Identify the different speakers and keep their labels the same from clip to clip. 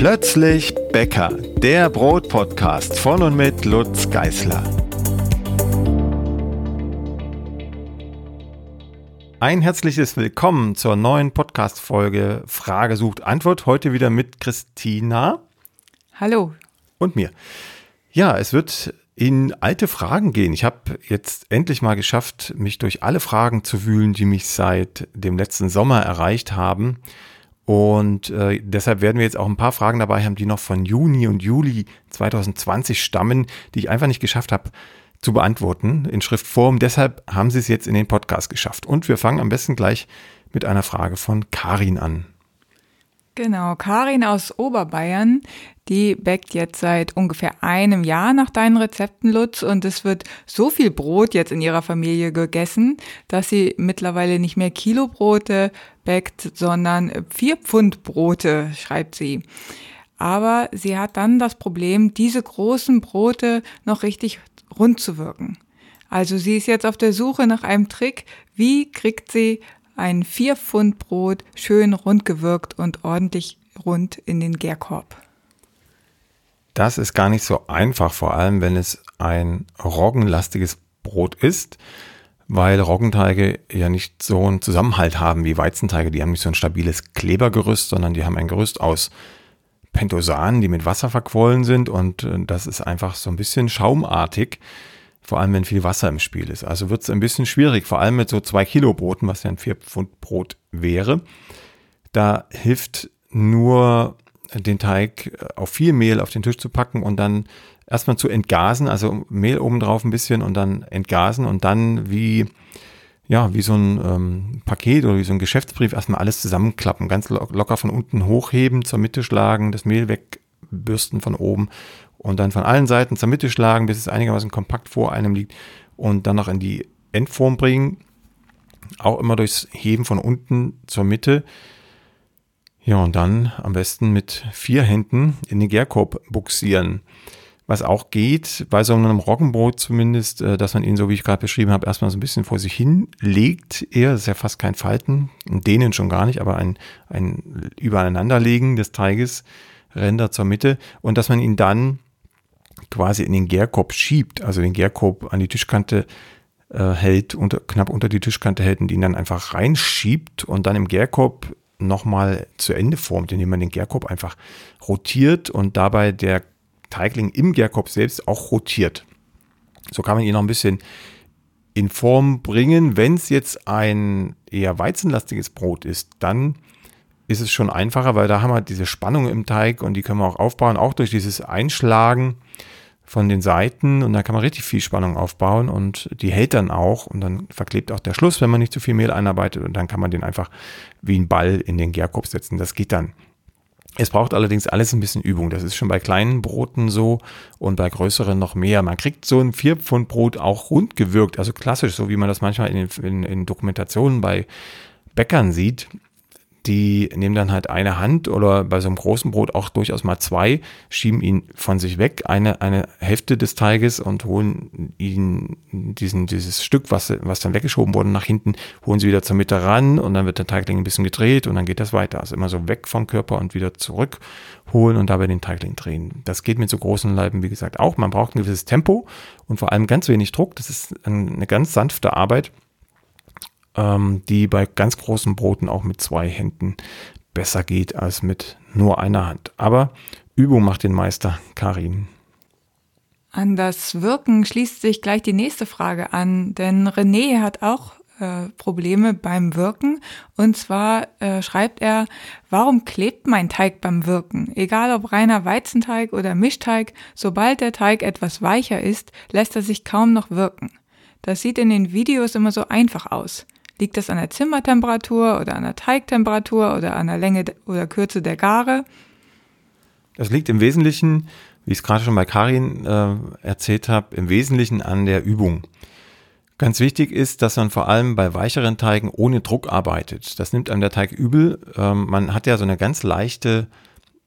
Speaker 1: Plötzlich Bäcker, der Brotpodcast von und mit Lutz Geißler. Ein herzliches Willkommen zur neuen Podcast-Folge Frage sucht Antwort. Heute wieder mit Christina.
Speaker 2: Hallo.
Speaker 1: Und mir. Ja, es wird in alte Fragen gehen. Ich habe jetzt endlich mal geschafft, mich durch alle Fragen zu wühlen, die mich seit dem letzten Sommer erreicht haben. Und äh, deshalb werden wir jetzt auch ein paar Fragen dabei haben, die noch von Juni und Juli 2020 stammen, die ich einfach nicht geschafft habe zu beantworten in Schriftform. Deshalb haben sie es jetzt in den Podcast geschafft. Und wir fangen am besten gleich mit einer Frage von Karin an.
Speaker 2: Genau, Karin aus Oberbayern, die backt jetzt seit ungefähr einem Jahr nach deinen Rezepten, Lutz, und es wird so viel Brot jetzt in ihrer Familie gegessen, dass sie mittlerweile nicht mehr Kilobrote backt, sondern vier Pfund Brote, schreibt sie. Aber sie hat dann das Problem, diese großen Brote noch richtig rund zu wirken. Also sie ist jetzt auf der Suche nach einem Trick, wie kriegt sie ein 4 Pfund Brot schön rund gewirkt und ordentlich rund in den Gärkorb.
Speaker 1: Das ist gar nicht so einfach, vor allem wenn es ein roggenlastiges Brot ist, weil Roggenteige ja nicht so einen Zusammenhalt haben wie Weizenteige. Die haben nicht so ein stabiles Klebergerüst, sondern die haben ein Gerüst aus Pentosanen, die mit Wasser verquollen sind und äh, das ist einfach so ein bisschen schaumartig vor allem wenn viel Wasser im Spiel ist. Also wird es ein bisschen schwierig, vor allem mit so zwei Kilo Broten, was ja ein vier Pfund Brot wäre. Da hilft nur den Teig äh, auf viel Mehl auf den Tisch zu packen und dann erstmal zu entgasen, also Mehl oben drauf ein bisschen und dann entgasen und dann wie ja, wie so ein ähm, Paket oder wie so ein Geschäftsbrief erstmal alles zusammenklappen, ganz locker von unten hochheben, zur Mitte schlagen, das Mehl wegbürsten von oben und dann von allen Seiten zur Mitte schlagen, bis es einigermaßen kompakt vor einem liegt und dann noch in die Endform bringen. Auch immer durchs Heben von unten zur Mitte. Ja, und dann am besten mit vier Händen in den Gärkorb buxieren. Was auch geht, bei so einem Roggenbrot zumindest, äh, dass man ihn, so wie ich gerade beschrieben habe, erstmal so ein bisschen vor sich hin legt. Eher, das ist ja fast kein Falten, denen schon gar nicht, aber ein, ein Übereinanderlegen des Teiges, Ränder zur Mitte. Und dass man ihn dann quasi in den Gärkorb schiebt, also den Gärkorb an die Tischkante äh, hält, unter, knapp unter die Tischkante hält und ihn dann einfach reinschiebt und dann im Gärkorb nochmal zu Ende formt, indem man den Gärkorb einfach rotiert und dabei der Teigling im Gärkorb selbst auch rotiert. So kann man ihn noch ein bisschen in Form bringen. Wenn es jetzt ein eher weizenlastiges Brot ist, dann ist es schon einfacher, weil da haben wir diese Spannung im Teig und die können wir auch aufbauen, auch durch dieses Einschlagen von den Seiten und da kann man richtig viel Spannung aufbauen und die hält dann auch und dann verklebt auch der Schluss, wenn man nicht zu viel Mehl einarbeitet und dann kann man den einfach wie ein Ball in den Gärkorb setzen. Das geht dann. Es braucht allerdings alles ein bisschen Übung. Das ist schon bei kleinen Broten so und bei größeren noch mehr. Man kriegt so ein 4 Pfund Brot auch rund gewirkt, also klassisch, so wie man das manchmal in, in, in Dokumentationen bei Bäckern sieht die nehmen dann halt eine Hand oder bei so einem großen Brot auch durchaus mal zwei, schieben ihn von sich weg, eine, eine Hälfte des Teiges und holen ihn, diesen, dieses Stück, was, was dann weggeschoben wurde, nach hinten, holen sie wieder zur Mitte ran und dann wird der Teigling ein bisschen gedreht und dann geht das weiter. Also immer so weg vom Körper und wieder zurück holen und dabei den Teigling drehen. Das geht mit so großen Leiben, wie gesagt, auch. Man braucht ein gewisses Tempo und vor allem ganz wenig Druck. Das ist eine ganz sanfte Arbeit ähm, die bei ganz großen Broten auch mit zwei Händen besser geht als mit nur einer Hand. Aber Übung macht den Meister, Karin.
Speaker 2: An das Wirken schließt sich gleich die nächste Frage an, denn René hat auch äh, Probleme beim Wirken. Und zwar äh, schreibt er, warum klebt mein Teig beim Wirken? Egal ob reiner Weizenteig oder Mischteig, sobald der Teig etwas weicher ist, lässt er sich kaum noch wirken. Das sieht in den Videos immer so einfach aus. Liegt das an der Zimmertemperatur oder an der Teigtemperatur oder an der Länge oder Kürze der Gare?
Speaker 1: Das liegt im Wesentlichen, wie ich es gerade schon bei Karin äh, erzählt habe, im Wesentlichen an der Übung. Ganz wichtig ist, dass man vor allem bei weicheren Teigen ohne Druck arbeitet. Das nimmt einem der Teig übel. Ähm, man hat ja so eine ganz leichte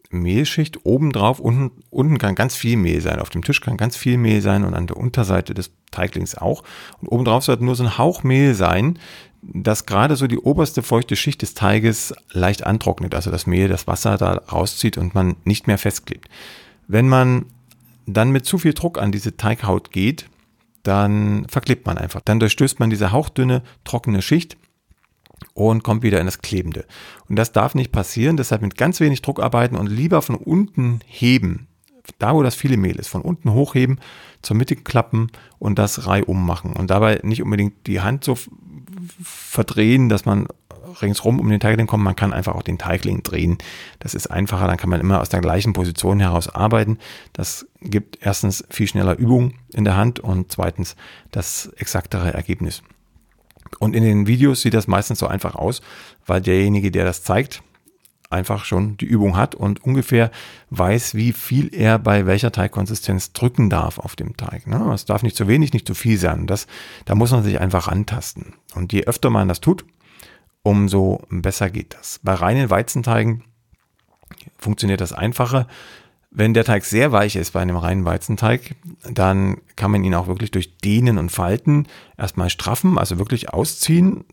Speaker 1: Mehlschicht obendrauf. Unten, unten kann ganz viel Mehl sein. Auf dem Tisch kann ganz viel Mehl sein und an der Unterseite des Teiglings auch. Und obendrauf sollte nur so ein Hauch Mehl sein, das gerade so die oberste feuchte Schicht des Teiges leicht antrocknet, also das Mehl das Wasser da rauszieht und man nicht mehr festklebt. Wenn man dann mit zu viel Druck an diese Teighaut geht, dann verklebt man einfach. Dann durchstößt man diese hauchdünne, trockene Schicht und kommt wieder in das Klebende. Und das darf nicht passieren, deshalb mit ganz wenig Druck arbeiten und lieber von unten heben. Da, wo das viele Mehl ist, von unten hochheben, zur Mitte klappen und das reihum machen. Und dabei nicht unbedingt die Hand so verdrehen, dass man ringsrum um den Teigling kommt. Man kann einfach auch den Teigling drehen. Das ist einfacher, dann kann man immer aus der gleichen Position heraus arbeiten. Das gibt erstens viel schneller Übung in der Hand und zweitens das exaktere Ergebnis. Und in den Videos sieht das meistens so einfach aus, weil derjenige, der das zeigt, einfach schon die Übung hat und ungefähr weiß, wie viel er bei welcher Teigkonsistenz drücken darf auf dem Teig. Ne? Es darf nicht zu wenig, nicht zu viel sein. Das, da muss man sich einfach rantasten. Und je öfter man das tut, umso besser geht das. Bei reinen Weizenteigen funktioniert das einfacher. Wenn der Teig sehr weich ist bei einem reinen Weizenteig, dann kann man ihn auch wirklich durch Dehnen und Falten erstmal straffen, also wirklich ausziehen,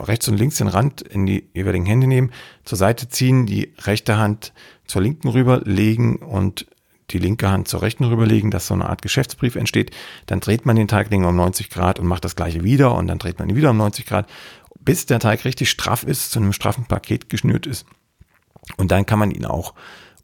Speaker 1: rechts und links den Rand in die jeweiligen Hände nehmen, zur Seite ziehen, die rechte Hand zur linken rüberlegen und die linke Hand zur rechten rüberlegen, dass so eine Art Geschäftsbrief entsteht. Dann dreht man den Teigling um 90 Grad und macht das gleiche wieder und dann dreht man ihn wieder um 90 Grad, bis der Teig richtig straff ist, zu einem straffen Paket geschnürt ist. Und dann kann man ihn auch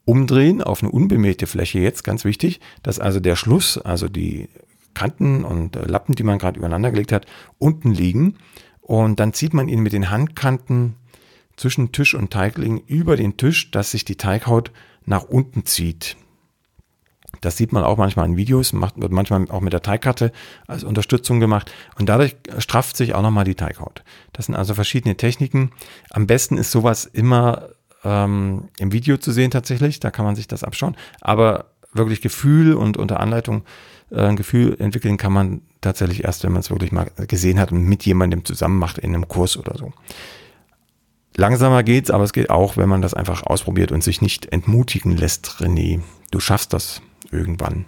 Speaker 1: umdrehen auf eine unbemähte Fläche jetzt, ganz wichtig, dass also der Schluss, also die Kanten und äh, Lappen, die man gerade übereinander gelegt hat, unten liegen. Und dann zieht man ihn mit den Handkanten zwischen Tisch und Teigling über den Tisch, dass sich die Teighaut nach unten zieht. Das sieht man auch manchmal in Videos, macht, wird manchmal auch mit der Teigkarte als Unterstützung gemacht. Und dadurch strafft sich auch nochmal die Teighaut. Das sind also verschiedene Techniken. Am besten ist sowas immer ähm, im Video zu sehen tatsächlich. Da kann man sich das abschauen. Aber wirklich Gefühl und unter Anleitung äh, ein Gefühl entwickeln kann man tatsächlich erst, wenn man es wirklich mal gesehen hat und mit jemandem zusammen macht in einem Kurs oder so. Langsamer geht's, aber es geht auch, wenn man das einfach ausprobiert und sich nicht entmutigen lässt, René. Du schaffst das irgendwann.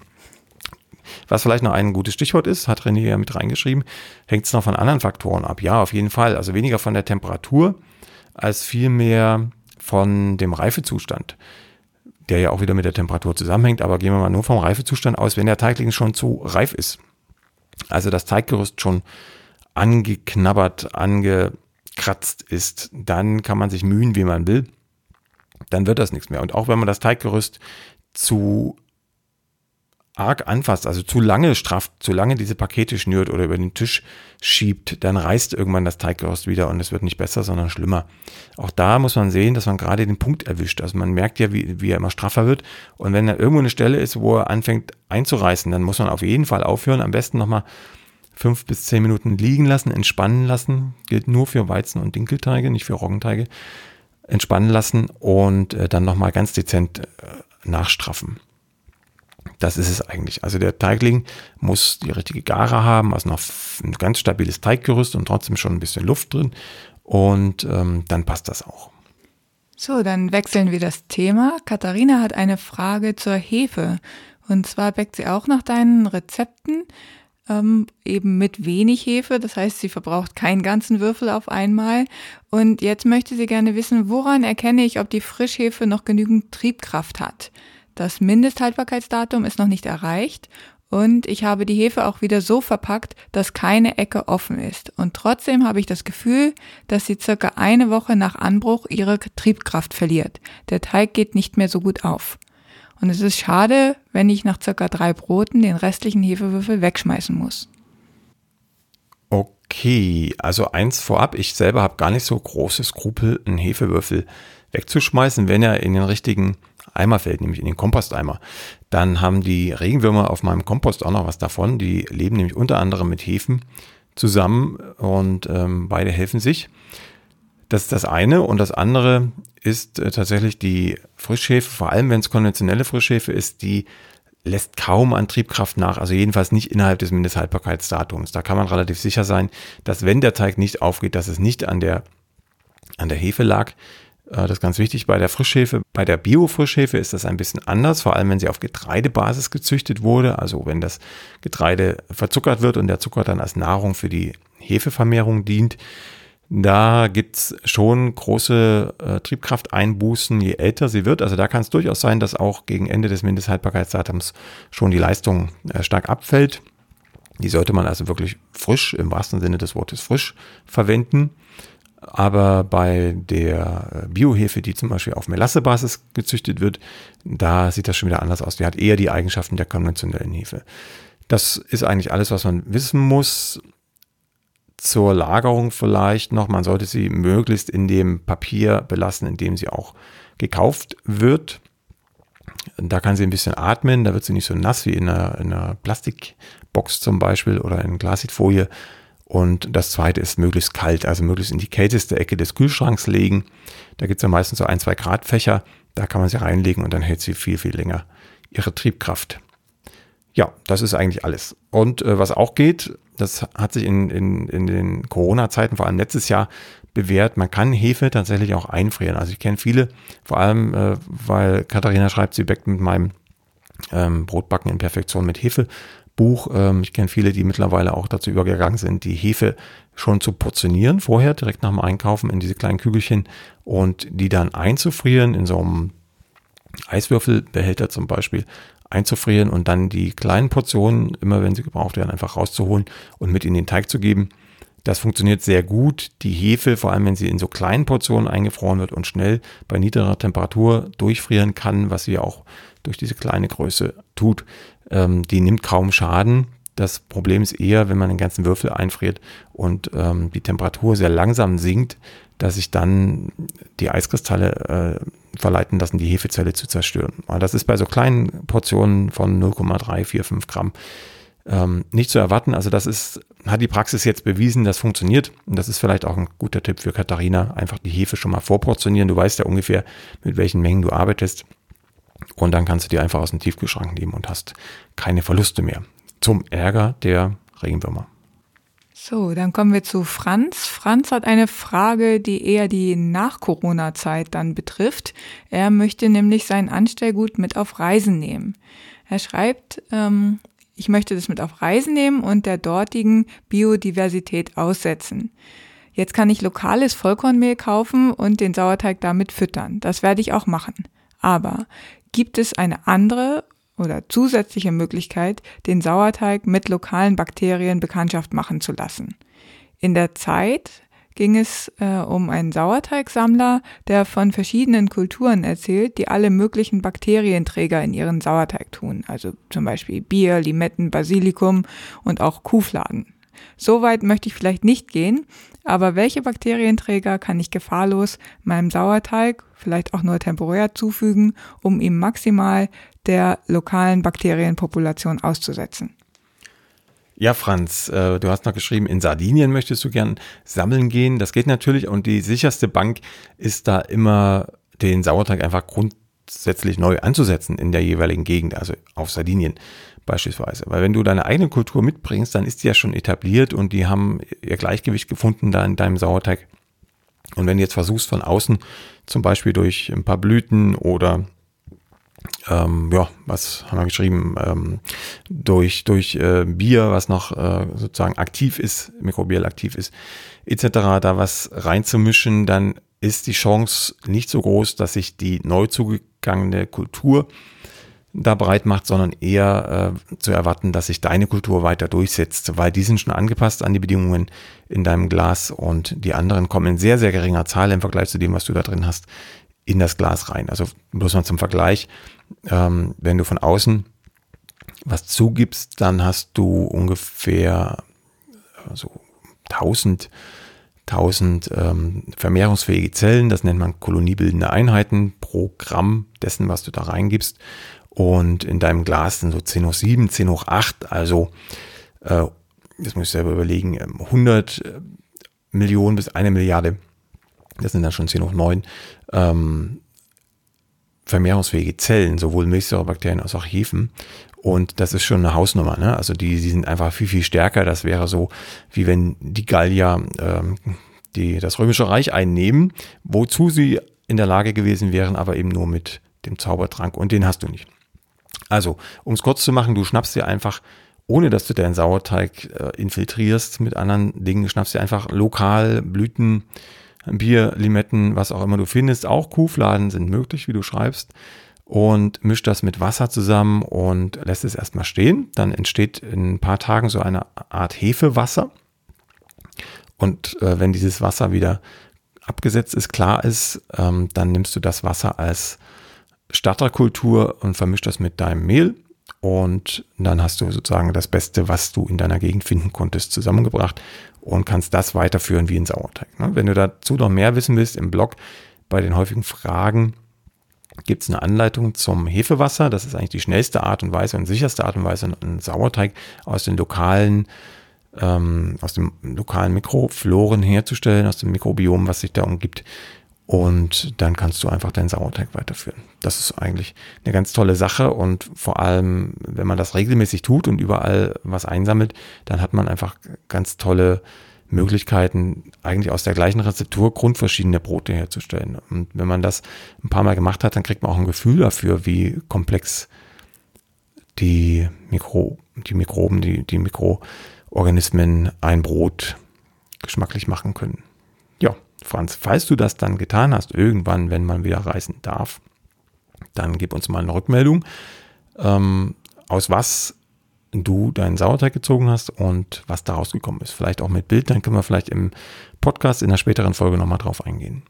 Speaker 1: Was vielleicht noch ein gutes Stichwort ist, hat René ja mit reingeschrieben, hängt es noch von anderen Faktoren ab. Ja, auf jeden Fall. Also weniger von der Temperatur als vielmehr von dem Reifezustand, der ja auch wieder mit der Temperatur zusammenhängt, aber gehen wir mal nur vom Reifezustand aus, wenn der Teigling schon zu reif ist. Also das Teiggerüst schon angeknabbert, angekratzt ist, dann kann man sich mühen, wie man will. Dann wird das nichts mehr. Und auch wenn man das Teiggerüst zu arg anfasst, also zu lange strafft, zu lange diese Pakete schnürt oder über den Tisch schiebt, dann reißt irgendwann das Teiggerüst wieder und es wird nicht besser, sondern schlimmer. Auch da muss man sehen, dass man gerade den Punkt erwischt. Also man merkt ja, wie, wie er immer straffer wird. Und wenn da irgendwo eine Stelle ist, wo er anfängt einzureißen, dann muss man auf jeden Fall aufhören. Am besten nochmal fünf bis zehn Minuten liegen lassen, entspannen lassen. Gilt nur für Weizen- und Dinkelteige, nicht für Roggenteige. Entspannen lassen und äh, dann nochmal ganz dezent äh, nachstraffen. Das ist es eigentlich. Also der Teigling muss die richtige Gare haben, also noch ein ganz stabiles Teiggerüst und trotzdem schon ein bisschen Luft drin. Und ähm, dann passt das auch.
Speaker 2: So, dann wechseln wir das Thema. Katharina hat eine Frage zur Hefe. Und zwar backt sie auch nach deinen Rezepten, ähm, eben mit wenig Hefe. Das heißt, sie verbraucht keinen ganzen Würfel auf einmal. Und jetzt möchte sie gerne wissen, woran erkenne ich, ob die Frischhefe noch genügend Triebkraft hat? Das Mindesthaltbarkeitsdatum ist noch nicht erreicht und ich habe die Hefe auch wieder so verpackt, dass keine Ecke offen ist. Und trotzdem habe ich das Gefühl, dass sie circa eine Woche nach Anbruch ihre Triebkraft verliert. Der Teig geht nicht mehr so gut auf. Und es ist schade, wenn ich nach circa drei Broten den restlichen Hefewürfel wegschmeißen muss.
Speaker 1: Okay, also eins vorab, ich selber habe gar nicht so große Skrupel, einen Hefewürfel wegzuschmeißen, wenn er in den richtigen Eimer fällt, nämlich in den Komposteimer. Dann haben die Regenwürmer auf meinem Kompost auch noch was davon. Die leben nämlich unter anderem mit Hefen zusammen und ähm, beide helfen sich. Das ist das eine. Und das andere ist äh, tatsächlich die Frischhefe, vor allem wenn es konventionelle Frischhefe ist, die lässt kaum an Triebkraft nach, also jedenfalls nicht innerhalb des Mindesthaltbarkeitsdatums. Da kann man relativ sicher sein, dass wenn der Teig nicht aufgeht, dass es nicht an der, an der Hefe lag, das ist ganz wichtig bei der Frischhefe. Bei der Bio-Frischhefe ist das ein bisschen anders, vor allem wenn sie auf Getreidebasis gezüchtet wurde. Also wenn das Getreide verzuckert wird und der Zucker dann als Nahrung für die Hefevermehrung dient. Da gibt's schon große äh, Triebkrafteinbußen, je älter sie wird. Also da kann es durchaus sein, dass auch gegen Ende des Mindesthaltbarkeitsdatums schon die Leistung äh, stark abfällt. Die sollte man also wirklich frisch, im wahrsten Sinne des Wortes frisch verwenden. Aber bei der Biohefe, die zum Beispiel auf Melassebasis gezüchtet wird, da sieht das schon wieder anders aus. Die hat eher die Eigenschaften der konventionellen Hefe. Das ist eigentlich alles, was man wissen muss. Zur Lagerung vielleicht noch, man sollte sie möglichst in dem Papier belassen, in dem sie auch gekauft wird. Da kann sie ein bisschen atmen, da wird sie nicht so nass wie in einer, in einer Plastikbox zum Beispiel oder in Glasitfolie. Und das zweite ist möglichst kalt, also möglichst in die kälteste Ecke des Kühlschranks legen. Da gibt es ja meistens so ein, zwei Grad Fächer. Da kann man sie reinlegen und dann hält sie viel, viel länger ihre Triebkraft. Ja, das ist eigentlich alles. Und äh, was auch geht, das hat sich in, in, in den Corona-Zeiten, vor allem letztes Jahr, bewährt. Man kann Hefe tatsächlich auch einfrieren. Also ich kenne viele, vor allem, äh, weil Katharina schreibt, sie backt mit meinem ähm, Brotbacken in Perfektion mit Hefe Buch. Ähm, ich kenne viele, die mittlerweile auch dazu übergegangen sind, die Hefe schon zu portionieren, vorher direkt nach dem Einkaufen in diese kleinen Kügelchen und die dann einzufrieren in so einem Eiswürfelbehälter zum Beispiel einzufrieren und dann die kleinen Portionen, immer wenn sie gebraucht werden, einfach rauszuholen und mit in den Teig zu geben. Das funktioniert sehr gut. Die Hefe, vor allem wenn sie in so kleinen Portionen eingefroren wird und schnell bei niedriger Temperatur durchfrieren kann, was sie auch durch diese kleine Größe tut, ähm, die nimmt kaum Schaden. Das Problem ist eher, wenn man den ganzen Würfel einfriert und ähm, die Temperatur sehr langsam sinkt, dass sich dann die Eiskristalle äh, verleiten lassen, die Hefezelle zu zerstören. Aber das ist bei so kleinen Portionen von 0,345 Gramm ähm, nicht zu erwarten. Also das ist, hat die Praxis jetzt bewiesen, das funktioniert. Und das ist vielleicht auch ein guter Tipp für Katharina. Einfach die Hefe schon mal vorportionieren. Du weißt ja ungefähr, mit welchen Mengen du arbeitest. Und dann kannst du die einfach aus dem Tiefkühlschrank nehmen und hast keine Verluste mehr. Zum Ärger der Regenwürmer.
Speaker 2: So, dann kommen wir zu Franz. Franz hat eine Frage, die eher die Nach-Corona-Zeit dann betrifft. Er möchte nämlich sein Anstellgut mit auf Reisen nehmen. Er schreibt, ähm, ich möchte das mit auf Reisen nehmen und der dortigen Biodiversität aussetzen. Jetzt kann ich lokales Vollkornmehl kaufen und den Sauerteig damit füttern. Das werde ich auch machen. Aber gibt es eine andere oder zusätzliche Möglichkeit, den Sauerteig mit lokalen Bakterien Bekanntschaft machen zu lassen. In der Zeit ging es äh, um einen Sauerteigsammler, der von verschiedenen Kulturen erzählt, die alle möglichen Bakterienträger in ihren Sauerteig tun, also zum Beispiel Bier, Limetten, Basilikum und auch Kuhfladen. So weit möchte ich vielleicht nicht gehen, aber welche Bakterienträger kann ich gefahrlos meinem Sauerteig, vielleicht auch nur temporär zufügen, um ihm maximal der lokalen Bakterienpopulation auszusetzen?
Speaker 1: Ja, Franz, äh, du hast noch geschrieben, in Sardinien möchtest du gern sammeln gehen. Das geht natürlich und die sicherste Bank ist da immer den Sauerteig einfach grundsätzlich neu anzusetzen in der jeweiligen Gegend, also auf Sardinien beispielsweise. Weil wenn du deine eigene Kultur mitbringst, dann ist die ja schon etabliert und die haben ihr Gleichgewicht gefunden da in deinem Sauerteig. Und wenn du jetzt versuchst von außen, zum Beispiel durch ein paar Blüten oder ähm, ja, was haben wir geschrieben, ähm, durch, durch äh, Bier, was noch äh, sozusagen aktiv ist, mikrobiell aktiv ist, etc., da was reinzumischen, dann ist die Chance nicht so groß, dass sich die neu zugegangene Kultur da breit macht, sondern eher äh, zu erwarten, dass sich deine Kultur weiter durchsetzt, weil die sind schon angepasst an die Bedingungen in deinem Glas und die anderen kommen in sehr, sehr geringer Zahl im Vergleich zu dem, was du da drin hast, in das Glas rein. Also bloß mal zum Vergleich, ähm, wenn du von außen was zugibst, dann hast du ungefähr also 1000 1000 ähm, vermehrungsfähige Zellen, das nennt man koloniebildende Einheiten pro Gramm dessen, was du da reingibst. Und in deinem Glas sind so 10 hoch 7, 10 hoch 8, also äh, das muss ich selber überlegen, 100 ähm, äh, Millionen bis eine Milliarde, das sind dann schon 10 hoch 9, ähm, vermehrungsfähige Zellen, sowohl Milchsäurebakterien als auch Hefen. Und das ist schon eine Hausnummer. Ne? Also die, die sind einfach viel, viel stärker. Das wäre so, wie wenn die Gallier ähm, die, das Römische Reich einnehmen, wozu sie in der Lage gewesen wären, aber eben nur mit dem Zaubertrank und den hast du nicht. Also, um es kurz zu machen, du schnappst dir einfach, ohne dass du deinen Sauerteig äh, infiltrierst mit anderen Dingen, schnappst dir einfach lokal Blüten, Bier, Limetten, was auch immer du findest. Auch Kuhfladen sind möglich, wie du schreibst. Und mischt das mit Wasser zusammen und lässt es erstmal stehen. Dann entsteht in ein paar Tagen so eine Art Hefewasser. Und äh, wenn dieses Wasser wieder abgesetzt ist, klar ist, ähm, dann nimmst du das Wasser als Starterkultur und vermischst das mit deinem Mehl. Und dann hast du sozusagen das Beste, was du in deiner Gegend finden konntest, zusammengebracht und kannst das weiterführen wie ein Sauerteig. Ne? Wenn du dazu noch mehr wissen willst, im Blog bei den häufigen Fragen gibt es eine Anleitung zum Hefewasser. Das ist eigentlich die schnellste Art und Weise und sicherste Art und Weise, einen Sauerteig aus den lokalen ähm, aus dem lokalen Mikrofloren herzustellen, aus dem Mikrobiom, was sich da umgibt. Und dann kannst du einfach deinen Sauerteig weiterführen. Das ist eigentlich eine ganz tolle Sache und vor allem, wenn man das regelmäßig tut und überall was einsammelt, dann hat man einfach ganz tolle Möglichkeiten, eigentlich aus der gleichen Rezeptur grundverschiedene Brote herzustellen. Und wenn man das ein paar Mal gemacht hat, dann kriegt man auch ein Gefühl dafür, wie komplex die Mikro, die Mikroben, die, die Mikroorganismen ein Brot geschmacklich machen können. Franz, falls du das dann getan hast, irgendwann, wenn man wieder reisen darf, dann gib uns mal eine Rückmeldung, ähm, aus was du deinen Sauerteig gezogen hast und was da rausgekommen ist. Vielleicht auch mit Bild, dann können wir vielleicht im Podcast in der späteren Folge nochmal drauf eingehen.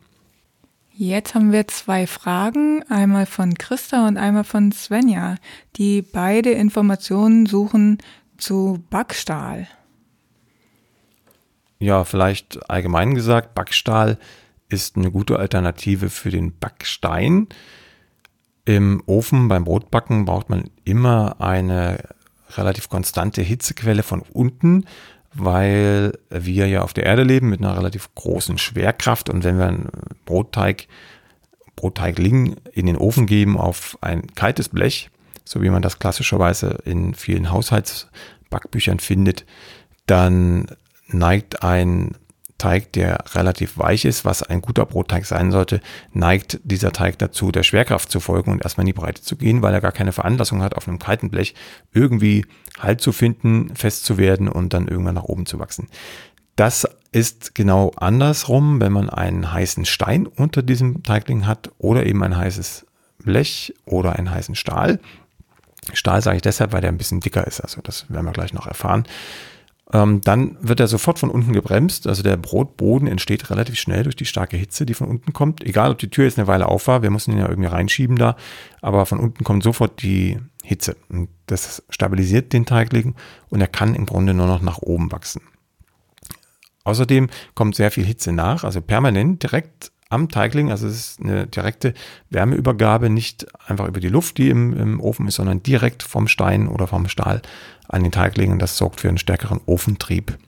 Speaker 2: Jetzt haben wir zwei Fragen, einmal von Christa und einmal von Svenja, die beide Informationen suchen zu Backstahl
Speaker 1: ja, vielleicht allgemein gesagt, Backstahl ist eine gute Alternative für den Backstein. Im Ofen beim Brotbacken braucht man immer eine relativ konstante Hitzequelle von unten, weil wir ja auf der Erde leben mit einer relativ großen Schwerkraft und wenn wir einen Brotteig, Brotteigling in den Ofen geben auf ein kaltes Blech, so wie man das klassischerweise in vielen Haushaltsbackbüchern findet, dann neigt ein Teig, der relativ weich ist, was ein guter Brotteig sein sollte, neigt dieser Teig dazu, der Schwerkraft zu folgen und erstmal in die Breite zu gehen, weil er gar keine Veranlassung hat, auf einem kalten Blech irgendwie Halt zu finden, fest zu werden und dann irgendwann nach oben zu wachsen. Das ist genau andersrum, wenn man einen heißen Stein unter diesem Teigling hat oder eben ein heißes Blech oder einen heißen Stahl. Stahl sage ich deshalb, weil der ein bisschen dicker ist. Also das werden wir gleich noch erfahren. Ähm, dann wird er sofort von unten gebremst. Also der Brotboden entsteht relativ schnell durch die starke Hitze, die von unten kommt. Egal, ob die Tür jetzt eine Weile auf war, wir mussten ihn ja irgendwie reinschieben da, aber von unten kommt sofort die Hitze. Und das stabilisiert den Teigling und er kann im Grunde nur noch nach oben wachsen. Außerdem kommt sehr viel Hitze nach, also permanent direkt am Teigling. Also es ist eine direkte Wärmeübergabe, nicht einfach über die Luft, die im, im Ofen ist, sondern direkt vom Stein oder vom Stahl an den Teigling. Und das sorgt für einen stärkeren Ofentrieb.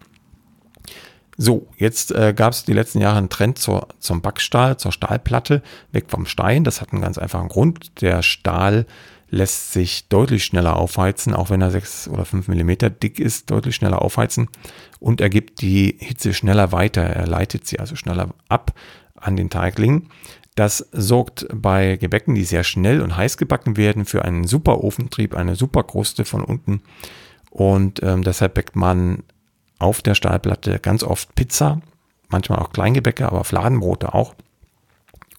Speaker 1: So, jetzt äh, gab es die letzten Jahre einen Trend zur, zum Backstahl, zur Stahlplatte, weg vom Stein. Das hat einen ganz einfachen Grund. Der Stahl lässt sich deutlich schneller aufheizen, auch wenn er sechs oder fünf Millimeter dick ist, deutlich schneller aufheizen und er gibt die Hitze schneller weiter. Er leitet sie also schneller ab an den Teigling. Das sorgt bei Gebäcken, die sehr schnell und heiß gebacken werden, für einen super Ofentrieb, eine super Kruste von unten. Und ähm, deshalb backt man auf der Stahlplatte ganz oft Pizza, manchmal auch Kleingebäcke, aber Fladenbrote auch.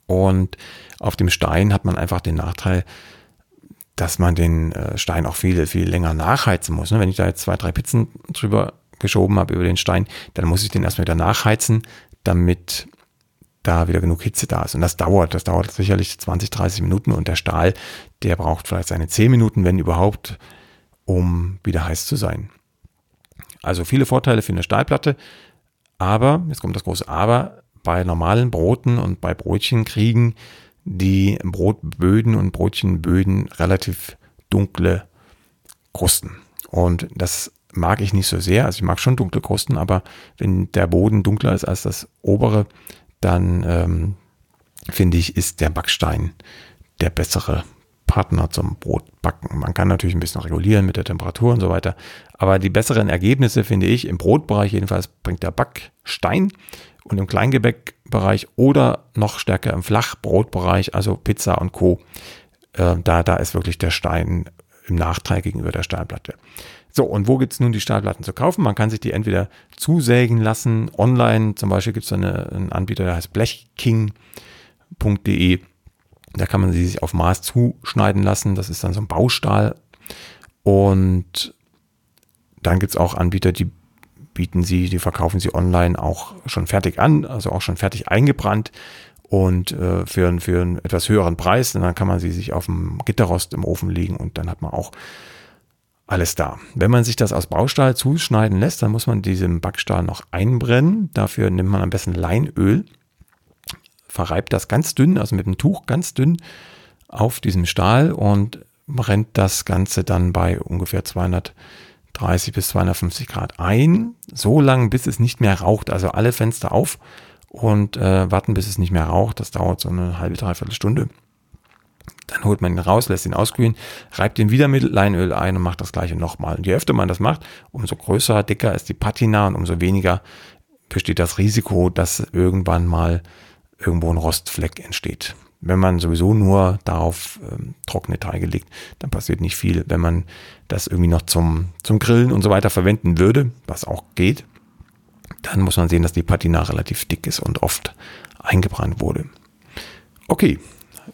Speaker 1: Und auf dem Stein hat man einfach den Nachteil, dass man den äh, Stein auch viel, viel länger nachheizen muss. Ne? Wenn ich da jetzt zwei, drei Pizzen drüber geschoben habe über den Stein, dann muss ich den erstmal wieder nachheizen, damit da wieder genug Hitze da ist. Und das dauert, das dauert sicherlich 20, 30 Minuten und der Stahl, der braucht vielleicht seine 10 Minuten, wenn überhaupt, um wieder heiß zu sein. Also viele Vorteile für eine Stahlplatte, aber, jetzt kommt das große Aber, bei normalen Broten und bei Brötchen kriegen die Brotböden und Brötchenböden relativ dunkle Krusten. Und das mag ich nicht so sehr. Also ich mag schon dunkle Krusten, aber wenn der Boden dunkler ist als das obere, dann ähm, finde ich, ist der Backstein der bessere Partner zum Brotbacken. Man kann natürlich ein bisschen regulieren mit der Temperatur und so weiter, aber die besseren Ergebnisse finde ich im Brotbereich jedenfalls bringt der Backstein und im Kleingebäckbereich oder noch stärker im Flachbrotbereich, also Pizza und Co. Äh, da, da ist wirklich der Stein im Nachteil gegenüber der Stahlplatte. So, und wo gibt es nun die Stahlplatten zu kaufen? Man kann sich die entweder zusägen lassen, online, zum Beispiel gibt es einen Anbieter, der heißt blechking.de. Da kann man sie sich auf Maß zuschneiden lassen. Das ist dann so ein Baustahl. Und dann gibt es auch Anbieter, die bieten sie, die verkaufen sie online auch schon fertig an, also auch schon fertig eingebrannt und äh, für, für einen etwas höheren Preis. Und dann kann man sie sich auf dem Gitterrost im Ofen legen und dann hat man auch alles da. Wenn man sich das aus Baustahl zuschneiden lässt, dann muss man diesen Backstahl noch einbrennen. Dafür nimmt man am besten Leinöl, verreibt das ganz dünn, also mit einem Tuch ganz dünn auf diesem Stahl und brennt das Ganze dann bei ungefähr 200 30 bis 250 Grad ein, so lange, bis es nicht mehr raucht. Also alle Fenster auf und äh, warten, bis es nicht mehr raucht. Das dauert so eine halbe, dreiviertel Stunde. Dann holt man ihn raus, lässt ihn auskühlen, reibt ihn wieder mit Leinöl ein und macht das gleiche nochmal. Und je öfter man das macht, umso größer, dicker ist die Patina und umso weniger besteht das Risiko, dass irgendwann mal irgendwo ein Rostfleck entsteht. Wenn man sowieso nur darauf ähm, trockene Teige legt, dann passiert nicht viel. Wenn man das irgendwie noch zum, zum Grillen und so weiter verwenden würde, was auch geht, dann muss man sehen, dass die Patina relativ dick ist und oft eingebrannt wurde. Okay,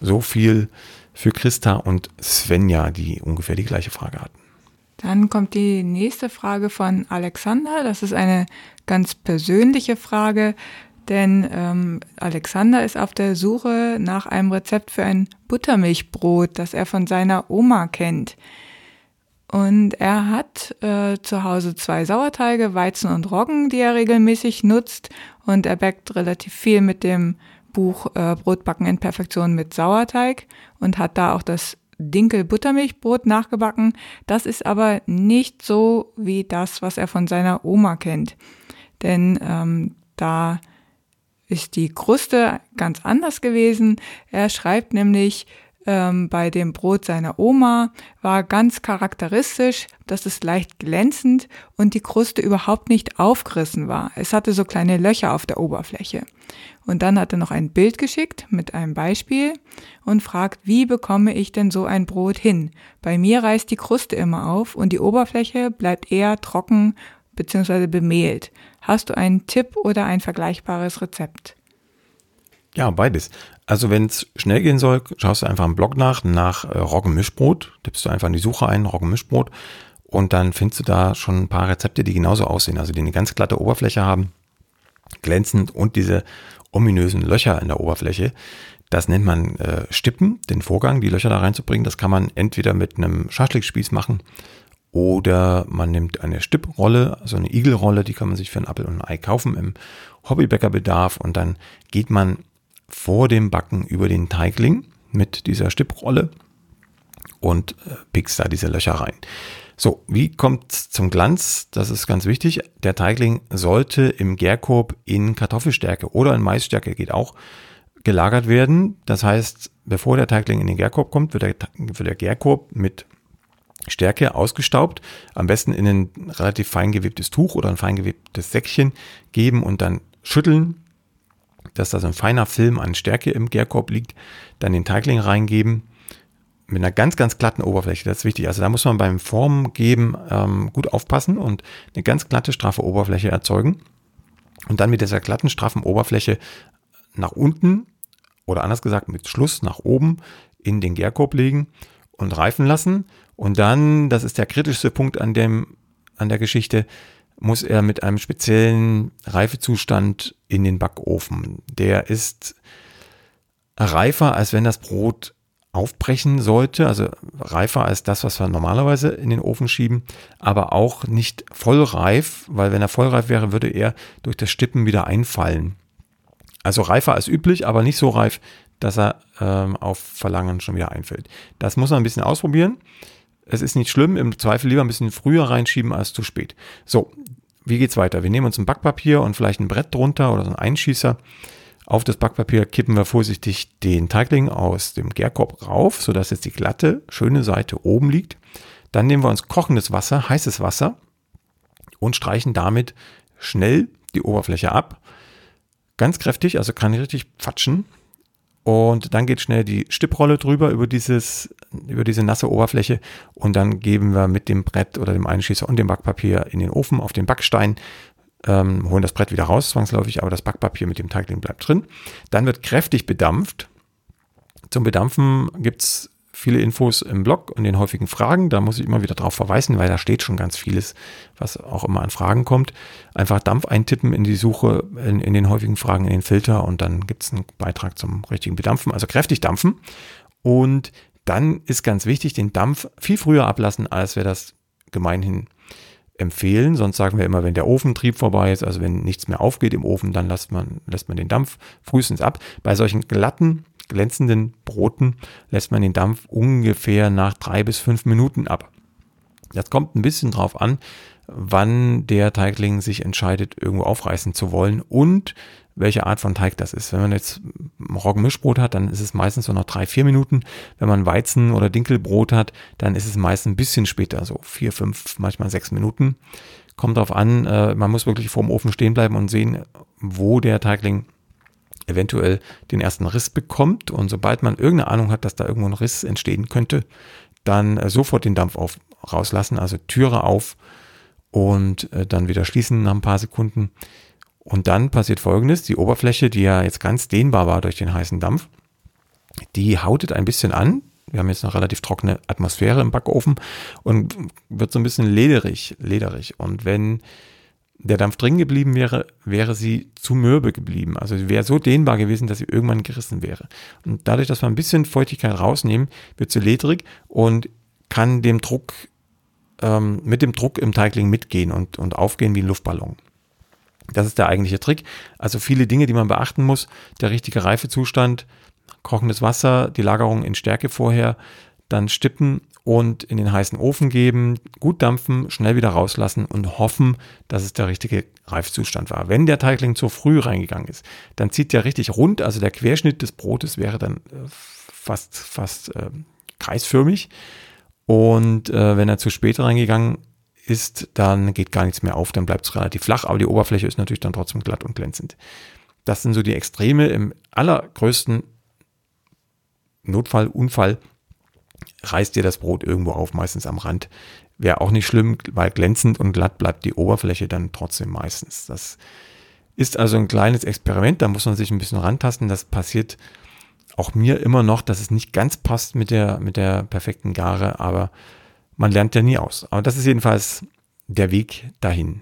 Speaker 1: so viel für Christa und Svenja, die ungefähr die gleiche Frage hatten.
Speaker 2: Dann kommt die nächste Frage von Alexander. Das ist eine ganz persönliche Frage. Denn ähm, Alexander ist auf der Suche nach einem Rezept für ein Buttermilchbrot, das er von seiner Oma kennt. Und er hat äh, zu Hause zwei Sauerteige, Weizen und Roggen, die er regelmäßig nutzt. Und er backt relativ viel mit dem Buch äh, Brotbacken in Perfektion mit Sauerteig und hat da auch das Dinkel-Buttermilchbrot nachgebacken. Das ist aber nicht so wie das, was er von seiner Oma kennt. Denn ähm, da ist die Kruste ganz anders gewesen. Er schreibt nämlich, ähm, bei dem Brot seiner Oma war ganz charakteristisch, dass es leicht glänzend und die Kruste überhaupt nicht aufgerissen war. Es hatte so kleine Löcher auf der Oberfläche. Und dann hat er noch ein Bild geschickt mit einem Beispiel und fragt, wie bekomme ich denn so ein Brot hin? Bei mir reißt die Kruste immer auf und die Oberfläche bleibt eher trocken bzw. bemehlt. Hast du einen Tipp oder ein vergleichbares Rezept?
Speaker 1: Ja, beides. Also wenn es schnell gehen soll, schaust du einfach im Blog nach, nach äh, Roggenmischbrot, tippst du einfach in die Suche ein, Roggenmischbrot und dann findest du da schon ein paar Rezepte, die genauso aussehen, also die eine ganz glatte Oberfläche haben, glänzend und diese ominösen Löcher in der Oberfläche. Das nennt man äh, Stippen, den Vorgang, die Löcher da reinzubringen. Das kann man entweder mit einem Schaschlikspieß machen oder man nimmt eine Stipprolle, also eine Igelrolle, die kann man sich für einen Apfel und ein Ei kaufen im Hobbybäckerbedarf und dann geht man vor dem Backen über den Teigling mit dieser Stipprolle und äh, pickst da diese Löcher rein. So, wie kommt zum Glanz? Das ist ganz wichtig. Der Teigling sollte im Gärkorb in Kartoffelstärke oder in Maisstärke geht auch gelagert werden. Das heißt, bevor der Teigling in den Gärkorb kommt, wird der, wird der Gärkorb mit Stärke ausgestaubt. Am besten in ein relativ fein gewebtes Tuch oder ein fein gewebtes Säckchen geben und dann schütteln, dass da so ein feiner Film an Stärke im Gärkorb liegt. Dann den Teigling reingeben mit einer ganz, ganz glatten Oberfläche. Das ist wichtig. Also da muss man beim Formen geben ähm, gut aufpassen und eine ganz glatte, straffe Oberfläche erzeugen. Und dann mit dieser glatten, straffen Oberfläche nach unten oder anders gesagt mit Schluss nach oben in den Gärkorb legen und reifen lassen. Und dann, das ist der kritischste Punkt an dem, an der Geschichte, muss er mit einem speziellen Reifezustand in den Backofen. Der ist reifer, als wenn das Brot aufbrechen sollte, also reifer als das, was wir normalerweise in den Ofen schieben, aber auch nicht vollreif, weil wenn er vollreif wäre, würde er durch das Stippen wieder einfallen. Also reifer als üblich, aber nicht so reif, dass er ähm, auf Verlangen schon wieder einfällt. Das muss man ein bisschen ausprobieren. Es ist nicht schlimm, im Zweifel lieber ein bisschen früher reinschieben als zu spät. So, wie geht's weiter? Wir nehmen uns ein Backpapier und vielleicht ein Brett drunter oder so einen Einschießer. Auf das Backpapier kippen wir vorsichtig den Teigling aus dem Gärkorb rauf, sodass jetzt die glatte, schöne Seite oben liegt. Dann nehmen wir uns kochendes Wasser, heißes Wasser und streichen damit schnell die Oberfläche ab ganz kräftig, also kann richtig pfatschen. Und dann geht schnell die Stipprolle drüber über dieses, über diese nasse Oberfläche. Und dann geben wir mit dem Brett oder dem Einschießer und dem Backpapier in den Ofen auf den Backstein, ähm, holen das Brett wieder raus, zwangsläufig, aber das Backpapier mit dem Teigling bleibt drin. Dann wird kräftig bedampft. Zum Bedampfen gibt's viele Infos im Blog und den häufigen Fragen. Da muss ich immer wieder drauf verweisen, weil da steht schon ganz vieles, was auch immer an Fragen kommt. Einfach Dampf eintippen in die Suche, in, in den häufigen Fragen, in den Filter und dann gibt es einen Beitrag zum richtigen Bedampfen. Also kräftig dampfen. Und dann ist ganz wichtig, den Dampf viel früher ablassen, als wir das gemeinhin empfehlen. Sonst sagen wir immer, wenn der Ofentrieb vorbei ist, also wenn nichts mehr aufgeht im Ofen, dann lässt man, lässt man den Dampf frühestens ab. Bei solchen glatten glänzenden Broten lässt man den Dampf ungefähr nach drei bis fünf Minuten ab. Das kommt ein bisschen drauf an, wann der Teigling sich entscheidet, irgendwo aufreißen zu wollen und welche Art von Teig das ist. Wenn man jetzt Roggenmischbrot hat, dann ist es meistens so nach drei, vier Minuten. Wenn man Weizen- oder Dinkelbrot hat, dann ist es meistens ein bisschen später, so vier, fünf, manchmal sechs Minuten. Kommt darauf an, äh, man muss wirklich vor dem Ofen stehen bleiben und sehen, wo der Teigling eventuell den ersten Riss bekommt. Und sobald man irgendeine Ahnung hat, dass da irgendwo ein Riss entstehen könnte, dann äh, sofort den Dampf auf, rauslassen, also Türe auf und äh, dann wieder schließen nach ein paar Sekunden. Und dann passiert folgendes, die Oberfläche, die ja jetzt ganz dehnbar war durch den heißen Dampf, die hautet ein bisschen an. Wir haben jetzt eine relativ trockene Atmosphäre im Backofen und wird so ein bisschen lederig, lederig. Und wenn der Dampf drin geblieben wäre, wäre sie zu mürbe geblieben. Also sie wäre so dehnbar gewesen, dass sie irgendwann gerissen wäre. Und dadurch, dass wir ein bisschen Feuchtigkeit rausnehmen, wird sie ledrig und kann dem Druck, ähm, mit dem Druck im Teigling mitgehen und, und aufgehen wie ein Luftballon. Das ist der eigentliche Trick. Also viele Dinge, die man beachten muss. Der richtige Reifezustand, kochendes Wasser, die Lagerung in Stärke vorher, dann stippen und in den heißen Ofen geben, gut dampfen, schnell wieder rauslassen und hoffen, dass es der richtige Reifzustand war. Wenn der Teigling zu früh reingegangen ist, dann zieht der richtig rund, also der Querschnitt des Brotes wäre dann äh, fast, fast äh, kreisförmig. Und äh, wenn er zu spät reingegangen ist, dann geht gar nichts mehr auf, dann bleibt es relativ flach, aber die Oberfläche ist natürlich dann trotzdem glatt und glänzend. Das sind so die Extreme. Im allergrößten Notfall, Unfall reißt dir das Brot irgendwo auf, meistens am Rand. Wäre auch nicht schlimm, weil glänzend und glatt bleibt die Oberfläche dann trotzdem meistens. Das ist also ein kleines Experiment, da muss man sich ein bisschen rantasten. Das passiert auch mir immer noch, dass es nicht ganz passt mit der, mit der perfekten Gare, aber man lernt ja nie aus. Aber das ist jedenfalls der Weg dahin.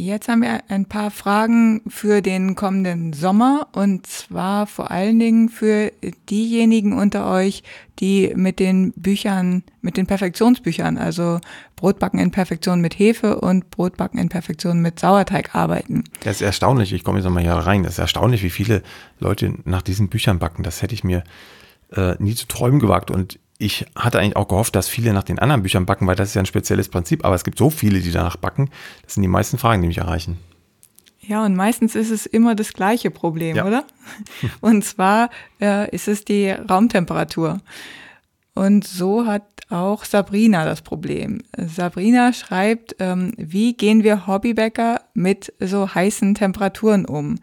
Speaker 2: Jetzt haben wir ein paar Fragen für den kommenden Sommer und zwar vor allen Dingen für diejenigen unter euch, die mit den Büchern, mit den Perfektionsbüchern, also Brotbacken in Perfektion mit Hefe und Brotbacken in Perfektion mit Sauerteig arbeiten.
Speaker 1: Das ist erstaunlich, ich komme jetzt nochmal hier rein, das ist erstaunlich, wie viele Leute nach diesen Büchern backen. Das hätte ich mir äh, nie zu träumen gewagt und ich hatte eigentlich auch gehofft, dass viele nach den anderen Büchern backen, weil das ist ja ein spezielles Prinzip, aber es gibt so viele, die danach backen. Das sind die meisten Fragen, die mich erreichen.
Speaker 2: Ja, und meistens ist es immer das gleiche Problem, ja. oder? Und zwar äh, ist es die Raumtemperatur. Und so hat auch Sabrina das Problem. Sabrina schreibt, ähm, wie gehen wir Hobbybäcker mit so heißen Temperaturen um?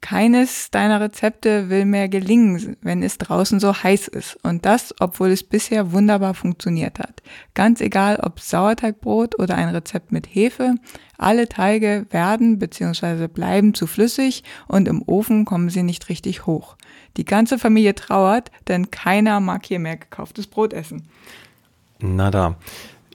Speaker 2: Keines deiner Rezepte will mehr gelingen, wenn es draußen so heiß ist. Und das, obwohl es bisher wunderbar funktioniert hat. Ganz egal, ob Sauerteigbrot oder ein Rezept mit Hefe, alle Teige werden bzw. bleiben zu flüssig und im Ofen kommen sie nicht richtig hoch. Die ganze Familie trauert, denn keiner mag hier mehr gekauftes Brot essen.
Speaker 1: Na da.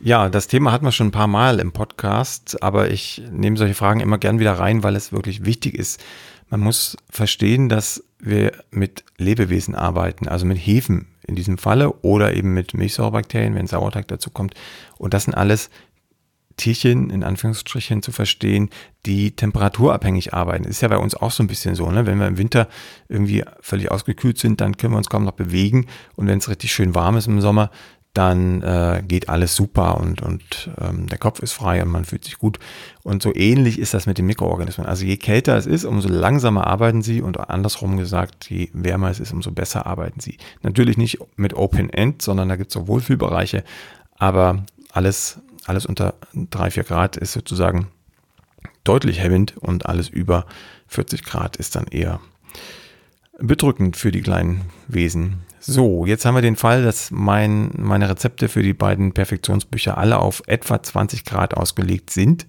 Speaker 1: Ja, das Thema hatten wir schon ein paar Mal im Podcast, aber ich nehme solche Fragen immer gern wieder rein, weil es wirklich wichtig ist. Man muss verstehen, dass wir mit Lebewesen arbeiten, also mit Hefen in diesem Falle oder eben mit Milchsäurebakterien, wenn Sauerteig dazu kommt. Und das sind alles Tierchen in Anführungsstrichen zu verstehen, die temperaturabhängig arbeiten. Ist ja bei uns auch so ein bisschen so, ne? Wenn wir im Winter irgendwie völlig ausgekühlt sind, dann können wir uns kaum noch bewegen. Und wenn es richtig schön warm ist im Sommer, dann äh, geht alles super und, und ähm, der Kopf ist frei und man fühlt sich gut. Und so ähnlich ist das mit den Mikroorganismen. Also je kälter es ist, umso langsamer arbeiten sie und andersrum gesagt, je wärmer es ist, umso besser arbeiten sie. Natürlich nicht mit Open End, sondern da gibt es so Wohlfühlbereiche, aber alles, alles unter drei vier Grad ist sozusagen deutlich hemmend und alles über 40 Grad ist dann eher bedrückend für die kleinen Wesen. So, jetzt haben wir den Fall, dass mein, meine Rezepte für die beiden Perfektionsbücher alle auf etwa 20 Grad ausgelegt sind.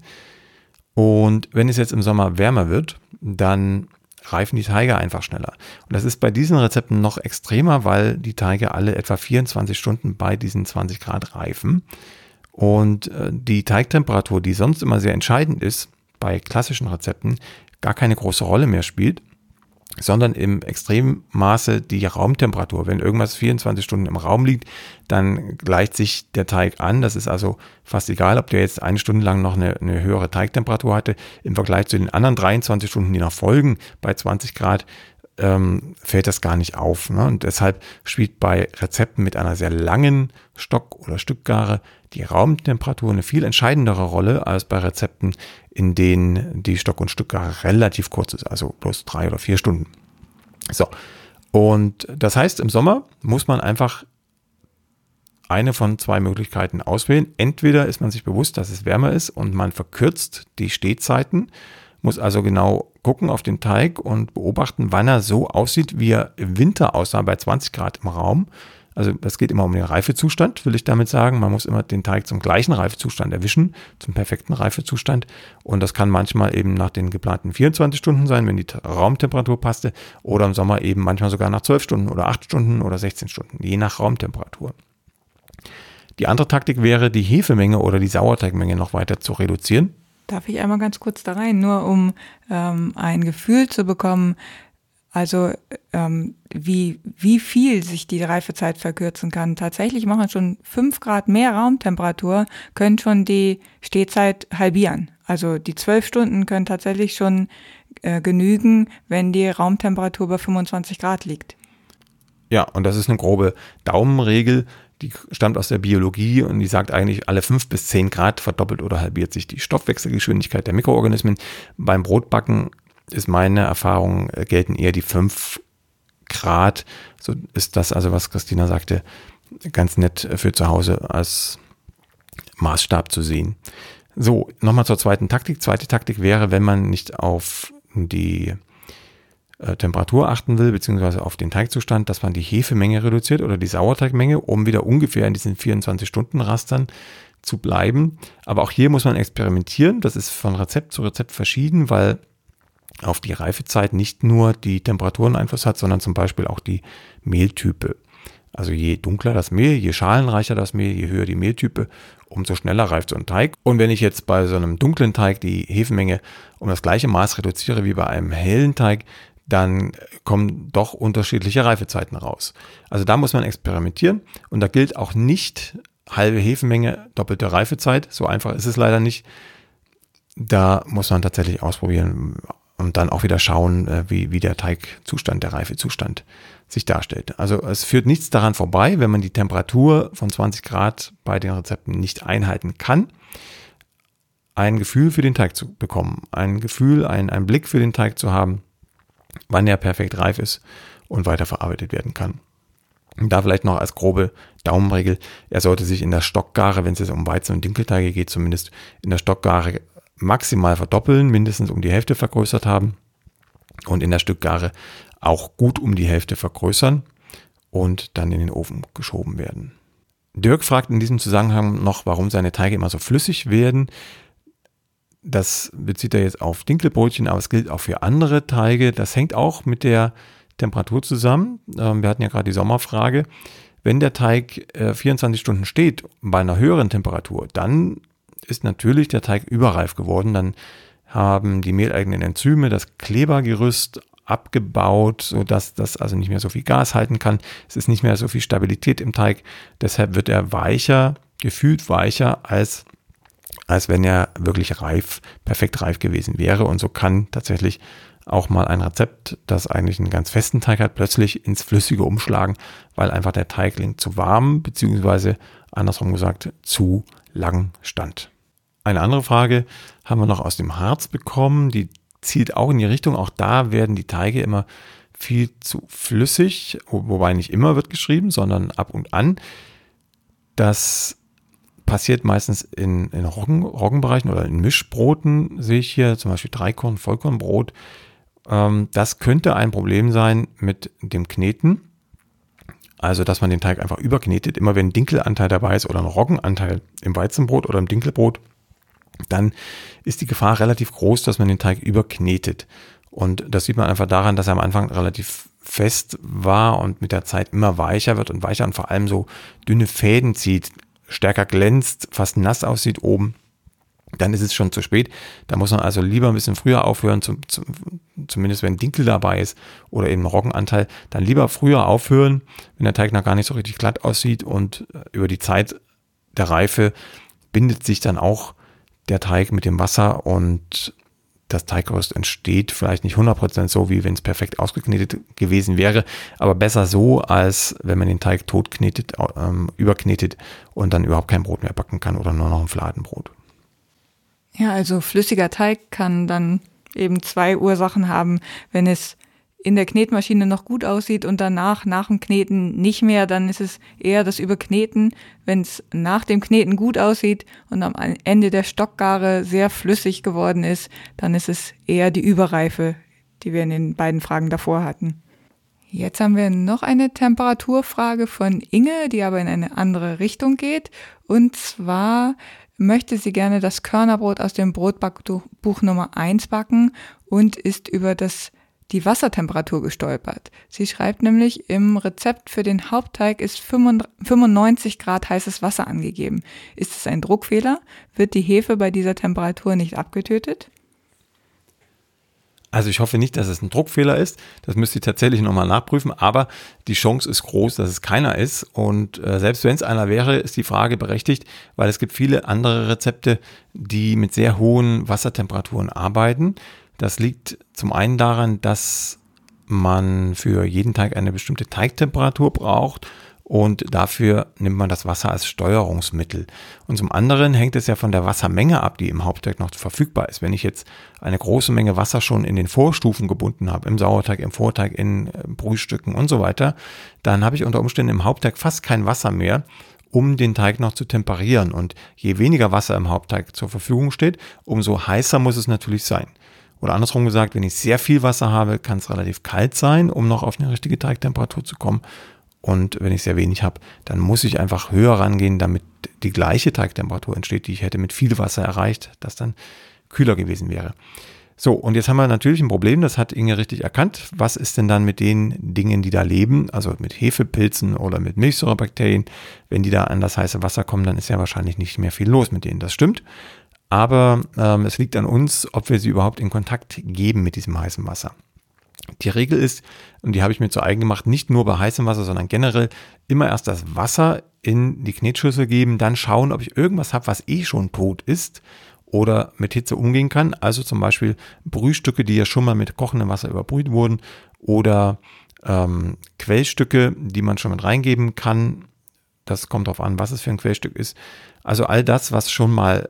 Speaker 1: Und wenn es jetzt im Sommer wärmer wird, dann reifen die Teige einfach schneller. Und das ist bei diesen Rezepten noch extremer, weil die Teige alle etwa 24 Stunden bei diesen 20 Grad reifen. Und äh, die Teigtemperatur, die sonst immer sehr entscheidend ist bei klassischen Rezepten, gar keine große Rolle mehr spielt sondern im extremen Maße die Raumtemperatur. Wenn irgendwas 24 Stunden im Raum liegt, dann gleicht sich der Teig an. Das ist also fast egal, ob der jetzt eine Stunde lang noch eine, eine höhere Teigtemperatur hatte. Im Vergleich zu den anderen 23 Stunden, die noch folgen, bei 20 Grad, ähm, fällt das gar nicht auf. Ne? Und deshalb spielt bei Rezepten mit einer sehr langen Stock- oder Stückgare die Raumtemperatur eine viel entscheidendere Rolle als bei Rezepten, in denen die Stock- und Stückgare relativ kurz ist, also bloß drei oder vier Stunden. So. Und das heißt, im Sommer muss man einfach eine von zwei Möglichkeiten auswählen. Entweder ist man sich bewusst, dass es wärmer ist und man verkürzt die Stehzeiten muss also genau gucken auf den Teig und beobachten, wann er so aussieht, wie er im Winter aussah bei 20 Grad im Raum. Also das geht immer um den Reifezustand, will ich damit sagen. Man muss immer den Teig zum gleichen Reifezustand erwischen, zum perfekten Reifezustand. Und das kann manchmal eben nach den geplanten 24 Stunden sein, wenn die Raumtemperatur passte, oder im Sommer eben manchmal sogar nach 12 Stunden oder 8 Stunden oder 16 Stunden, je nach Raumtemperatur. Die andere Taktik wäre, die Hefemenge oder die Sauerteigmenge noch weiter zu reduzieren.
Speaker 2: Darf ich einmal ganz kurz da rein, nur um ähm, ein Gefühl zu bekommen, also ähm, wie, wie viel sich die Reifezeit verkürzen kann. Tatsächlich machen schon fünf Grad mehr Raumtemperatur, können schon die Stehzeit halbieren. Also die zwölf Stunden können tatsächlich schon äh, genügen, wenn die Raumtemperatur bei 25 Grad liegt.
Speaker 1: Ja, und das ist eine grobe Daumenregel die stammt aus der Biologie und die sagt eigentlich, alle fünf bis zehn Grad verdoppelt oder halbiert sich die Stoffwechselgeschwindigkeit der Mikroorganismen. Beim Brotbacken ist meine Erfahrung, äh, gelten eher die fünf Grad. So ist das also, was Christina sagte, ganz nett für zu Hause als Maßstab zu sehen. So, nochmal zur zweiten Taktik. Zweite Taktik wäre, wenn man nicht auf die äh, Temperatur achten will, beziehungsweise auf den Teigzustand, dass man die Hefemenge reduziert oder die Sauerteigmenge, um wieder ungefähr in diesen 24-Stunden-Rastern zu bleiben. Aber auch hier muss man experimentieren. Das ist von Rezept zu Rezept verschieden, weil auf die Reifezeit nicht nur die Temperaturen Einfluss hat, sondern zum Beispiel auch die Mehltype. Also je dunkler das Mehl, je schalenreicher das Mehl, je höher die Mehltype, umso schneller reift so ein Teig. Und wenn ich jetzt bei so einem dunklen Teig die Hefemenge um das gleiche Maß reduziere wie bei einem hellen Teig, dann kommen doch unterschiedliche Reifezeiten raus. Also da muss man experimentieren und da gilt auch nicht halbe Hefenmenge, doppelte Reifezeit. So einfach ist es leider nicht. Da muss man tatsächlich ausprobieren und dann auch wieder schauen, äh, wie, wie der Teigzustand, der Reifezustand sich darstellt. Also es führt nichts daran vorbei, wenn man die Temperatur von 20 Grad bei den Rezepten nicht einhalten kann, ein Gefühl für den Teig zu bekommen, ein Gefühl, ein, ein Blick für den Teig zu haben, wann er perfekt reif ist und weiterverarbeitet werden kann. Da vielleicht noch als grobe Daumenregel, er sollte sich in der Stockgare, wenn es jetzt um Weizen- und Dinkelteige geht, zumindest in der Stockgare maximal verdoppeln, mindestens um die Hälfte vergrößert haben und in der Stückgare auch gut um die Hälfte vergrößern und dann in den Ofen geschoben werden. Dirk fragt in diesem Zusammenhang noch, warum seine Teige immer so flüssig werden. Das bezieht er jetzt auf Dinkelbrötchen, aber es gilt auch für andere Teige. Das hängt auch mit der Temperatur zusammen. Ähm, wir hatten ja gerade die Sommerfrage. Wenn der Teig 24 äh, Stunden steht bei einer höheren Temperatur, dann ist natürlich der Teig überreif geworden. Dann haben die mehleigenen Enzyme das Klebergerüst abgebaut, sodass das also nicht mehr so viel Gas halten kann. Es ist nicht mehr so viel Stabilität im Teig. Deshalb wird er weicher, gefühlt weicher als als wenn er wirklich reif, perfekt reif gewesen wäre. Und so kann tatsächlich auch mal ein Rezept, das eigentlich einen ganz festen Teig hat, plötzlich ins Flüssige umschlagen, weil einfach der Teigling zu warm, beziehungsweise andersrum gesagt, zu lang stand. Eine andere Frage haben wir noch aus dem Harz bekommen, die zielt auch in die Richtung, auch da werden die Teige immer viel zu flüssig, wobei nicht immer wird geschrieben, sondern ab und an. Das passiert meistens in, in Roggen, Roggenbereichen oder in Mischbroten, sehe ich hier, zum Beispiel Dreikorn, Vollkornbrot. Ähm, das könnte ein Problem sein mit dem Kneten. Also, dass man den Teig einfach überknetet. Immer wenn ein Dinkelanteil dabei ist oder ein Roggenanteil im Weizenbrot oder im Dinkelbrot, dann ist die Gefahr relativ groß, dass man den Teig überknetet. Und das sieht man einfach daran, dass er am Anfang relativ fest war und mit der Zeit immer weicher wird und weicher und vor allem so dünne Fäden zieht, stärker glänzt, fast nass aussieht oben dann ist es schon zu spät. Da muss man also lieber ein bisschen früher aufhören, zum, zum, zumindest wenn Dinkel dabei ist oder eben Roggenanteil, dann lieber früher aufhören, wenn der Teig noch gar nicht so richtig glatt aussieht und über die Zeit der Reife bindet sich dann auch der Teig mit dem Wasser und das Teiggerüst entsteht vielleicht nicht 100% so, wie wenn es perfekt ausgeknetet gewesen wäre, aber besser so, als wenn man den Teig totknetet, ähm, überknetet und dann überhaupt kein Brot mehr backen kann oder nur noch ein Fladenbrot.
Speaker 2: Ja, also flüssiger Teig kann dann eben zwei Ursachen haben. Wenn es in der Knetmaschine noch gut aussieht und danach, nach dem Kneten nicht mehr, dann ist es eher das Überkneten. Wenn es nach dem Kneten gut aussieht und am Ende der Stockgare sehr flüssig geworden ist, dann ist es eher die Überreife, die wir in den beiden Fragen davor hatten. Jetzt haben wir noch eine Temperaturfrage von Inge, die aber in eine andere Richtung geht. Und zwar möchte sie gerne das Körnerbrot aus dem Brotbackbuch Nummer 1 backen und ist über das die Wassertemperatur gestolpert. Sie schreibt nämlich, im Rezept für den Hauptteig ist 95 Grad heißes Wasser angegeben. Ist es ein Druckfehler? Wird die Hefe bei dieser Temperatur nicht abgetötet?
Speaker 1: Also ich hoffe nicht, dass es ein Druckfehler ist. Das müsst ihr tatsächlich nochmal nachprüfen. Aber die Chance ist groß, dass es keiner ist. Und äh, selbst wenn es einer wäre, ist die Frage berechtigt, weil es gibt viele andere Rezepte, die mit sehr hohen Wassertemperaturen arbeiten. Das liegt zum einen daran, dass man für jeden Teig eine bestimmte Teigtemperatur braucht und dafür nimmt man das Wasser als Steuerungsmittel. Und zum anderen hängt es ja von der Wassermenge ab, die im Hauptteig noch verfügbar ist. Wenn ich jetzt eine große Menge Wasser schon in den Vorstufen gebunden habe, im Sauerteig, im Vorteig, in äh, Brühstücken und so weiter, dann habe ich unter Umständen im Hauptteig fast kein Wasser mehr, um den Teig noch zu temperieren. Und je weniger Wasser im Hauptteig zur Verfügung steht, umso heißer muss es natürlich sein. Oder andersrum gesagt, wenn ich sehr viel Wasser habe, kann es relativ kalt sein, um noch auf eine richtige Teigtemperatur zu kommen. Und wenn ich sehr wenig habe, dann muss ich einfach höher rangehen, damit die gleiche Teigtemperatur entsteht, die ich hätte mit viel Wasser erreicht, das dann kühler gewesen wäre. So, und jetzt haben wir natürlich ein Problem, das hat Inge richtig erkannt. Was ist denn dann mit den Dingen, die da leben, also mit Hefepilzen oder mit Milchsäurebakterien? Wenn die da an das heiße Wasser kommen, dann ist ja wahrscheinlich nicht mehr viel los mit denen. Das stimmt. Aber ähm, es liegt an uns, ob wir sie überhaupt in Kontakt geben mit diesem heißen Wasser. Die Regel ist, und die habe ich mir zu eigen gemacht, nicht nur bei heißem Wasser, sondern generell immer erst das Wasser in die Knetschüssel geben, dann schauen, ob ich irgendwas habe, was eh schon tot ist oder mit Hitze umgehen kann. Also zum Beispiel Brühstücke, die ja schon mal mit kochendem Wasser überbrüht wurden oder ähm, Quellstücke, die man schon mit reingeben kann. Das kommt darauf an, was es für ein Quellstück ist. Also all das, was schon mal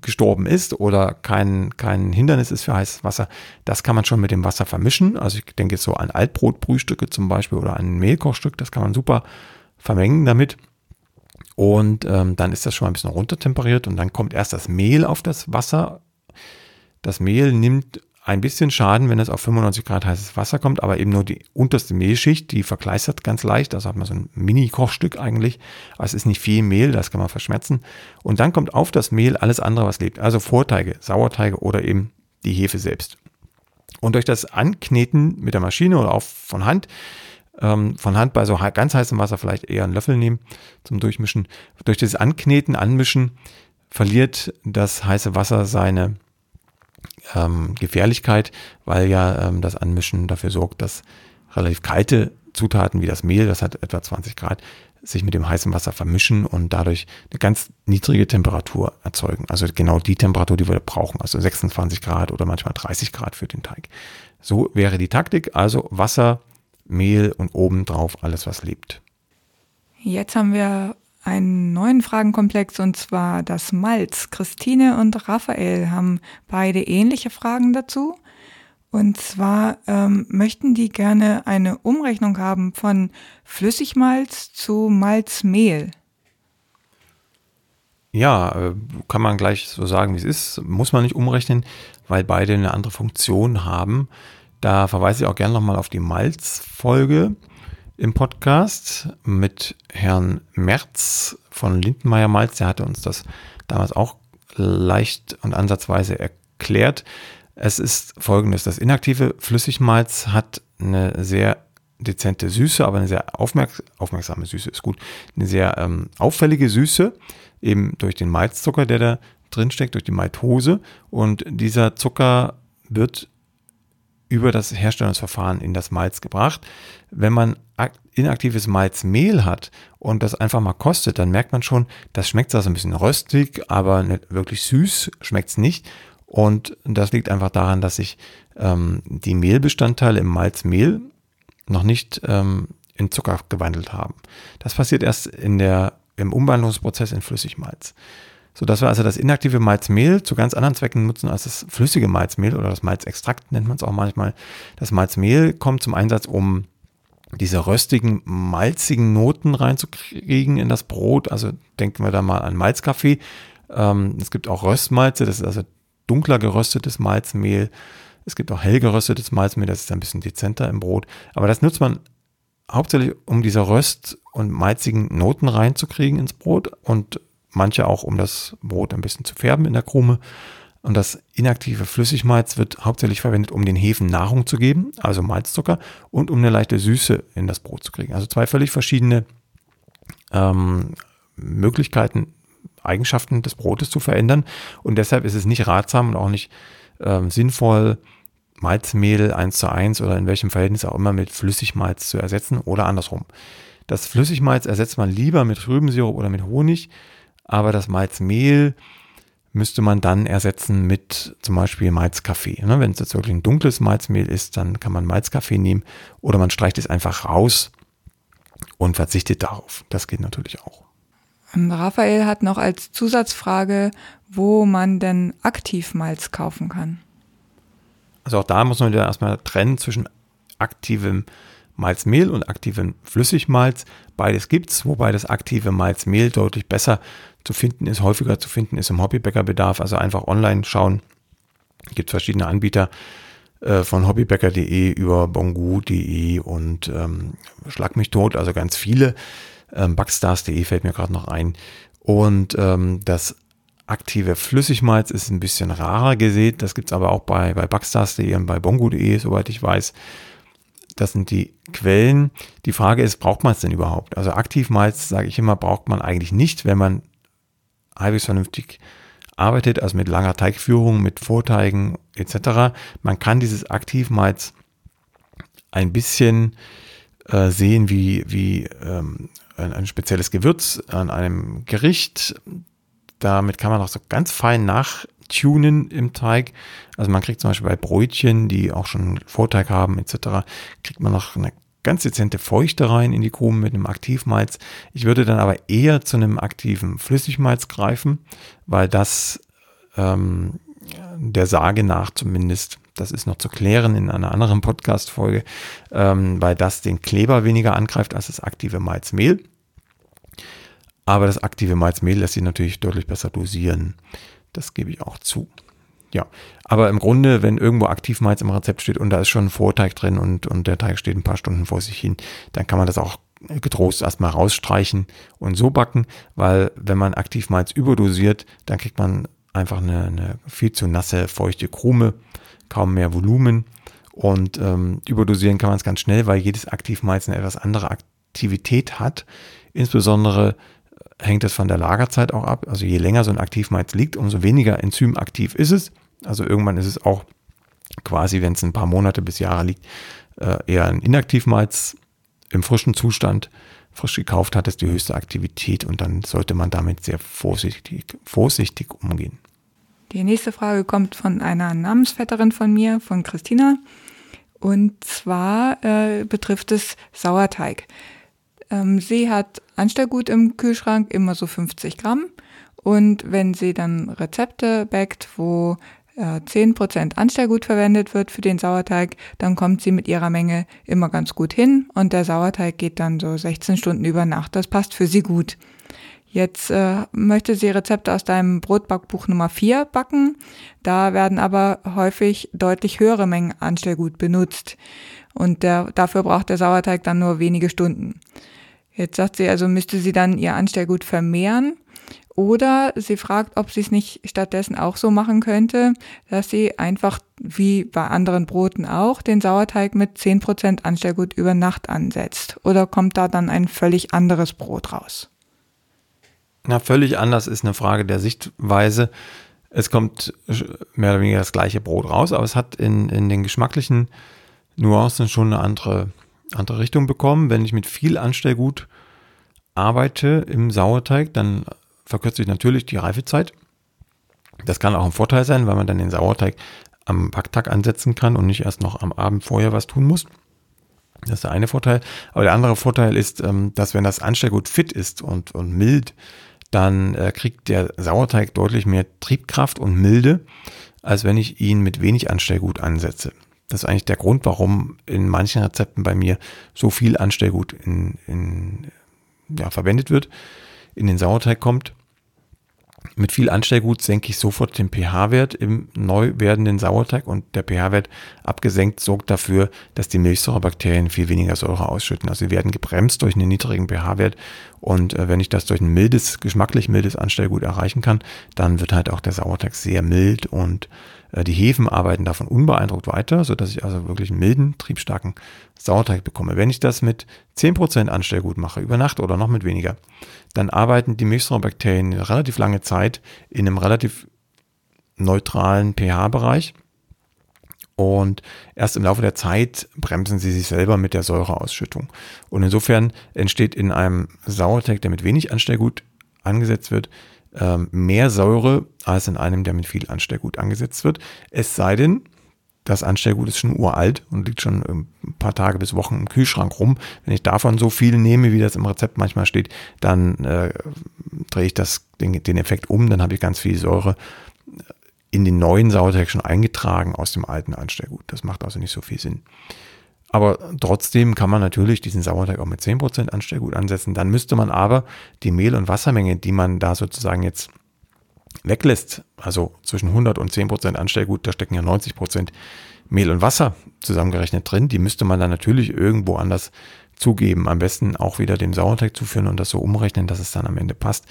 Speaker 1: gestorben ist oder kein, kein Hindernis ist für heißes Wasser, das kann man schon mit dem Wasser vermischen. Also ich denke jetzt so an Altbrotbrühstücke zum Beispiel oder ein Mehlkochstück, das kann man super vermengen damit. Und ähm, dann ist das schon mal ein bisschen runtertemperiert und dann kommt erst das Mehl auf das Wasser. Das Mehl nimmt ein bisschen Schaden, wenn es auf 95 Grad heißes Wasser kommt, aber eben nur die unterste Mehlschicht, die verkleistert ganz leicht. Also hat man so ein Mini-Kochstück eigentlich. Es ist nicht viel Mehl, das kann man verschmerzen. Und dann kommt auf das Mehl alles andere, was lebt. Also Vorteige, Sauerteige oder eben die Hefe selbst. Und durch das Ankneten mit der Maschine oder auch von Hand, ähm, von Hand bei so ganz heißem Wasser vielleicht eher einen Löffel nehmen zum Durchmischen. Durch das Ankneten, Anmischen verliert das heiße Wasser seine ähm, Gefährlichkeit, weil ja ähm, das Anmischen dafür sorgt, dass relativ kalte Zutaten wie das Mehl, das hat etwa 20 Grad, sich mit dem heißen Wasser vermischen und dadurch eine ganz niedrige Temperatur erzeugen. Also genau die Temperatur, die wir brauchen, also 26 Grad oder manchmal 30 Grad für den Teig. So wäre die Taktik, also Wasser, Mehl und obendrauf alles, was lebt.
Speaker 2: Jetzt haben wir einen neuen Fragenkomplex und zwar das Malz. Christine und Raphael haben beide ähnliche Fragen dazu. Und zwar ähm, möchten die gerne eine Umrechnung haben von Flüssigmalz zu Malzmehl.
Speaker 1: Ja, äh, kann man gleich so sagen, wie es ist. Muss man nicht umrechnen, weil beide eine andere Funktion haben. Da verweise ich auch gerne nochmal auf die Malz-Folge im Podcast mit Herrn Merz von Lindenmeier Malz. Der hatte uns das damals auch leicht und ansatzweise erklärt. Es ist folgendes: Das inaktive Flüssigmalz hat eine sehr dezente Süße, aber eine sehr aufmerks aufmerksame Süße ist gut. Eine sehr ähm, auffällige Süße, eben durch den Malzzucker, der da drin steckt, durch die Maltose. Und dieser Zucker wird über das Herstellungsverfahren in das Malz gebracht. Wenn man inaktives Malzmehl hat und das einfach mal kostet, dann merkt man schon, das schmeckt zwar so ein bisschen röstig, aber nicht wirklich süß schmeckt es nicht. Und das liegt einfach daran, dass sich ähm, die Mehlbestandteile im Malzmehl noch nicht ähm, in Zucker gewandelt haben. Das passiert erst in der, im Umwandlungsprozess in Flüssigmalz. Sodass wir also das inaktive Malzmehl zu ganz anderen Zwecken nutzen als das flüssige Malzmehl oder das Malzextrakt nennt man es auch manchmal. Das Malzmehl kommt zum Einsatz, um diese röstigen, malzigen Noten reinzukriegen in das Brot. Also denken wir da mal an Malzkaffee. Ähm, es gibt auch Röstmalze, das ist also dunkler geröstetes Malzmehl. Es gibt auch hell geröstetes Malzmehl, das ist ein bisschen dezenter im Brot. Aber das nutzt man hauptsächlich, um diese Röst- und malzigen Noten reinzukriegen ins Brot und manche auch, um das Brot ein bisschen zu färben in der Krume. Und das inaktive Flüssigmalz wird hauptsächlich verwendet, um den Hefen Nahrung zu geben, also Malzzucker, und um eine leichte Süße in das Brot zu kriegen. Also zwei völlig verschiedene ähm, Möglichkeiten, Eigenschaften des Brotes zu verändern. Und deshalb ist es nicht ratsam und auch nicht ähm, sinnvoll, Malzmehl 1 zu 1 oder in welchem Verhältnis auch immer mit Flüssigmalz zu ersetzen oder andersrum. Das Flüssigmalz ersetzt man lieber mit Rübensirup oder mit Honig, aber das Malzmehl müsste man dann ersetzen mit zum Beispiel Malzkaffee. Ne, wenn es jetzt wirklich ein dunkles Malzmehl ist, dann kann man Malzkaffee nehmen oder man streicht es einfach raus und verzichtet darauf. Das geht natürlich auch.
Speaker 2: Raphael hat noch als Zusatzfrage, wo man denn Aktivmalz kaufen kann.
Speaker 1: Also auch da muss man wieder erstmal trennen zwischen aktivem Malzmehl und aktivem Flüssigmalz. Beides gibt's, wobei das aktive Malzmehl deutlich besser zu finden ist, häufiger zu finden ist im Hobbybäckerbedarf. Also einfach online schauen. Gibt verschiedene Anbieter äh, von hobbybäcker.de über bongu.de und ähm, Schlag mich tot, also ganz viele. Ähm, Backstars.de fällt mir gerade noch ein. Und ähm, das aktive Flüssigmalz ist ein bisschen rarer gesät. Das gibt es aber auch bei, bei Backstars.de und bei bongo.de, soweit ich weiß. Das sind die Quellen. Die Frage ist, braucht man es denn überhaupt? Also Aktivmalz, sage ich immer, braucht man eigentlich nicht, wenn man halbwegs vernünftig arbeitet, also mit langer Teigführung, mit Vorteigen etc. Man kann dieses Aktivmalz ein bisschen äh, sehen wie, wie ähm, ein, ein spezielles Gewürz an einem Gericht. Damit kann man auch so ganz fein nachtunen im Teig. Also man kriegt zum Beispiel bei Brötchen, die auch schon Vorteig haben etc., kriegt man noch eine ganz dezente Feuchte rein in die Krumen mit einem Aktivmalz. Ich würde dann aber eher zu einem aktiven Flüssigmalz greifen, weil das ähm, der Sage nach zumindest, das ist noch zu klären in einer anderen Podcast-Folge, ähm, weil das den Kleber weniger angreift als das aktive Malzmehl. Aber das aktive Malzmehl lässt sich natürlich deutlich besser dosieren. Das gebe ich auch zu. Ja, aber im Grunde, wenn irgendwo Aktivmalz im Rezept steht und da ist schon ein Vorteig drin und, und der Teig steht ein paar Stunden vor sich hin, dann kann man das auch getrost erstmal rausstreichen und so backen, weil wenn man Aktivmalz überdosiert, dann kriegt man einfach eine, eine viel zu nasse, feuchte Krume, kaum mehr Volumen. Und ähm, überdosieren kann man es ganz schnell, weil jedes Aktivmalz eine etwas andere Aktivität hat, insbesondere hängt es von der Lagerzeit auch ab. Also je länger so ein Aktivmalz liegt, umso weniger enzymaktiv ist es. Also irgendwann ist es auch quasi, wenn es ein paar Monate bis Jahre liegt, äh, eher ein Inaktivmalz im frischen Zustand. Frisch gekauft hat es die höchste Aktivität und dann sollte man damit sehr vorsichtig, vorsichtig umgehen.
Speaker 2: Die nächste Frage kommt von einer Namensvetterin von mir, von Christina. Und zwar äh, betrifft es Sauerteig. Ähm, sie hat Anstellgut im Kühlschrank, immer so 50 Gramm. Und wenn sie dann Rezepte backt, wo äh, 10% Anstellgut verwendet wird für den Sauerteig, dann kommt sie mit ihrer Menge immer ganz gut hin und der Sauerteig geht dann so 16 Stunden über Nacht. Das passt für sie gut. Jetzt äh, möchte sie Rezepte aus deinem Brotbackbuch Nummer 4 backen. Da werden aber häufig deutlich höhere Mengen Anstellgut benutzt. Und der, dafür braucht der Sauerteig dann nur wenige Stunden. Jetzt sagt sie also, müsste sie dann ihr Anstellgut vermehren. Oder sie fragt, ob sie es nicht stattdessen auch so machen könnte, dass sie einfach wie bei anderen Broten auch den Sauerteig mit 10% Anstellgut über Nacht ansetzt. Oder kommt da dann ein völlig anderes Brot raus?
Speaker 1: Na, völlig anders ist eine Frage der Sichtweise. Es kommt mehr oder weniger das gleiche Brot raus, aber es hat in, in den geschmacklichen Nuancen schon eine andere, andere Richtung bekommen. Wenn ich mit viel Anstellgut arbeite im Sauerteig, dann verkürze ich natürlich die Reifezeit. Das kann auch ein Vorteil sein, weil man dann den Sauerteig am Backtag ansetzen kann und nicht erst noch am Abend vorher was tun muss. Das ist der eine Vorteil. Aber der andere Vorteil ist, ähm, dass wenn das Anstellgut fit ist und, und mild, dann äh, kriegt der Sauerteig deutlich mehr Triebkraft und Milde, als wenn ich ihn mit wenig Anstellgut ansetze. Das ist eigentlich der Grund, warum in manchen Rezepten bei mir so viel Anstellgut in, in, ja, verwendet wird, in den Sauerteig kommt. Mit viel Anstellgut senke ich sofort den pH-Wert im neu werdenden Sauerteig und der pH-Wert abgesenkt sorgt dafür, dass die Milchsäurebakterien viel weniger Säure ausschütten. Also sie werden gebremst durch einen niedrigen pH-Wert und äh, wenn ich das durch ein mildes, geschmacklich mildes Anstellgut erreichen kann, dann wird halt auch der Sauerteig sehr mild und äh, die Hefen arbeiten davon unbeeindruckt weiter, sodass ich also wirklich einen milden, triebstarken Sauerteig bekomme. Wenn ich das mit 10% Anstellgut mache, über Nacht oder noch mit weniger, dann arbeiten die Milchsäurebakterien relativ lange Zeit in einem relativ neutralen pH-Bereich. Und erst im Laufe der Zeit bremsen sie sich selber mit der Säureausschüttung. Und insofern entsteht in einem Sauerteig, der mit wenig Anstellgut angesetzt wird, ähm, mehr Säure als in einem, der mit viel Anstellgut angesetzt wird. Es sei denn, das Anstellgut ist schon uralt und liegt schon ein paar Tage bis Wochen im Kühlschrank rum. Wenn ich davon so viel nehme, wie das im Rezept manchmal steht, dann äh, drehe ich das, den, den Effekt um, dann habe ich ganz viel Säure in den neuen Sauerteig schon eingetragen aus dem alten Anstellgut. Das macht also nicht so viel Sinn. Aber trotzdem kann man natürlich diesen Sauerteig auch mit 10% Anstellgut ansetzen. Dann müsste man aber die Mehl- und Wassermenge, die man da sozusagen jetzt weglässt, also zwischen 100 und 10% Anstellgut, da stecken ja 90% Mehl und Wasser zusammengerechnet drin, die müsste man dann natürlich irgendwo anders zugeben. Am besten auch wieder dem Sauerteig zuführen und das so umrechnen, dass es dann am Ende passt,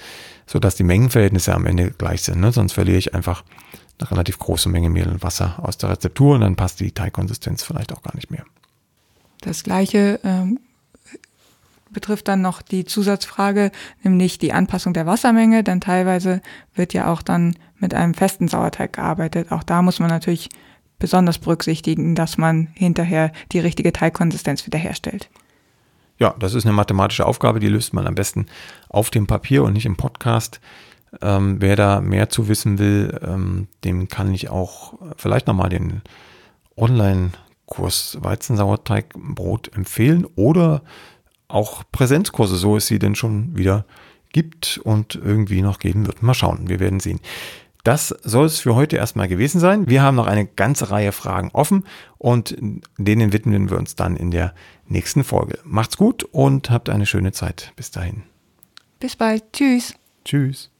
Speaker 1: sodass die Mengenverhältnisse am Ende gleich sind. Ne? Sonst verliere ich einfach eine relativ große Menge Mehl und Wasser aus der Rezeptur und dann passt die Teigkonsistenz vielleicht auch gar nicht mehr.
Speaker 2: Das gleiche ähm, betrifft dann noch die Zusatzfrage, nämlich die Anpassung der Wassermenge, denn teilweise wird ja auch dann mit einem festen Sauerteig gearbeitet. Auch da muss man natürlich besonders berücksichtigen, dass man hinterher die richtige Teigkonsistenz wiederherstellt.
Speaker 1: Ja, das ist eine mathematische Aufgabe, die löst man am besten auf dem Papier und nicht im Podcast. Ähm, wer da mehr zu wissen will, ähm, dem kann ich auch vielleicht nochmal den Online-Kurs Weizensauerteigbrot empfehlen oder auch Präsenzkurse, so es sie denn schon wieder gibt und irgendwie noch geben wird. Mal schauen, wir werden sehen. Das soll es für heute erstmal gewesen sein. Wir haben noch eine ganze Reihe Fragen offen und denen widmen wir uns dann in der nächsten Folge. Macht's gut und habt eine schöne Zeit. Bis dahin.
Speaker 2: Bis bald. Tschüss.
Speaker 1: Tschüss.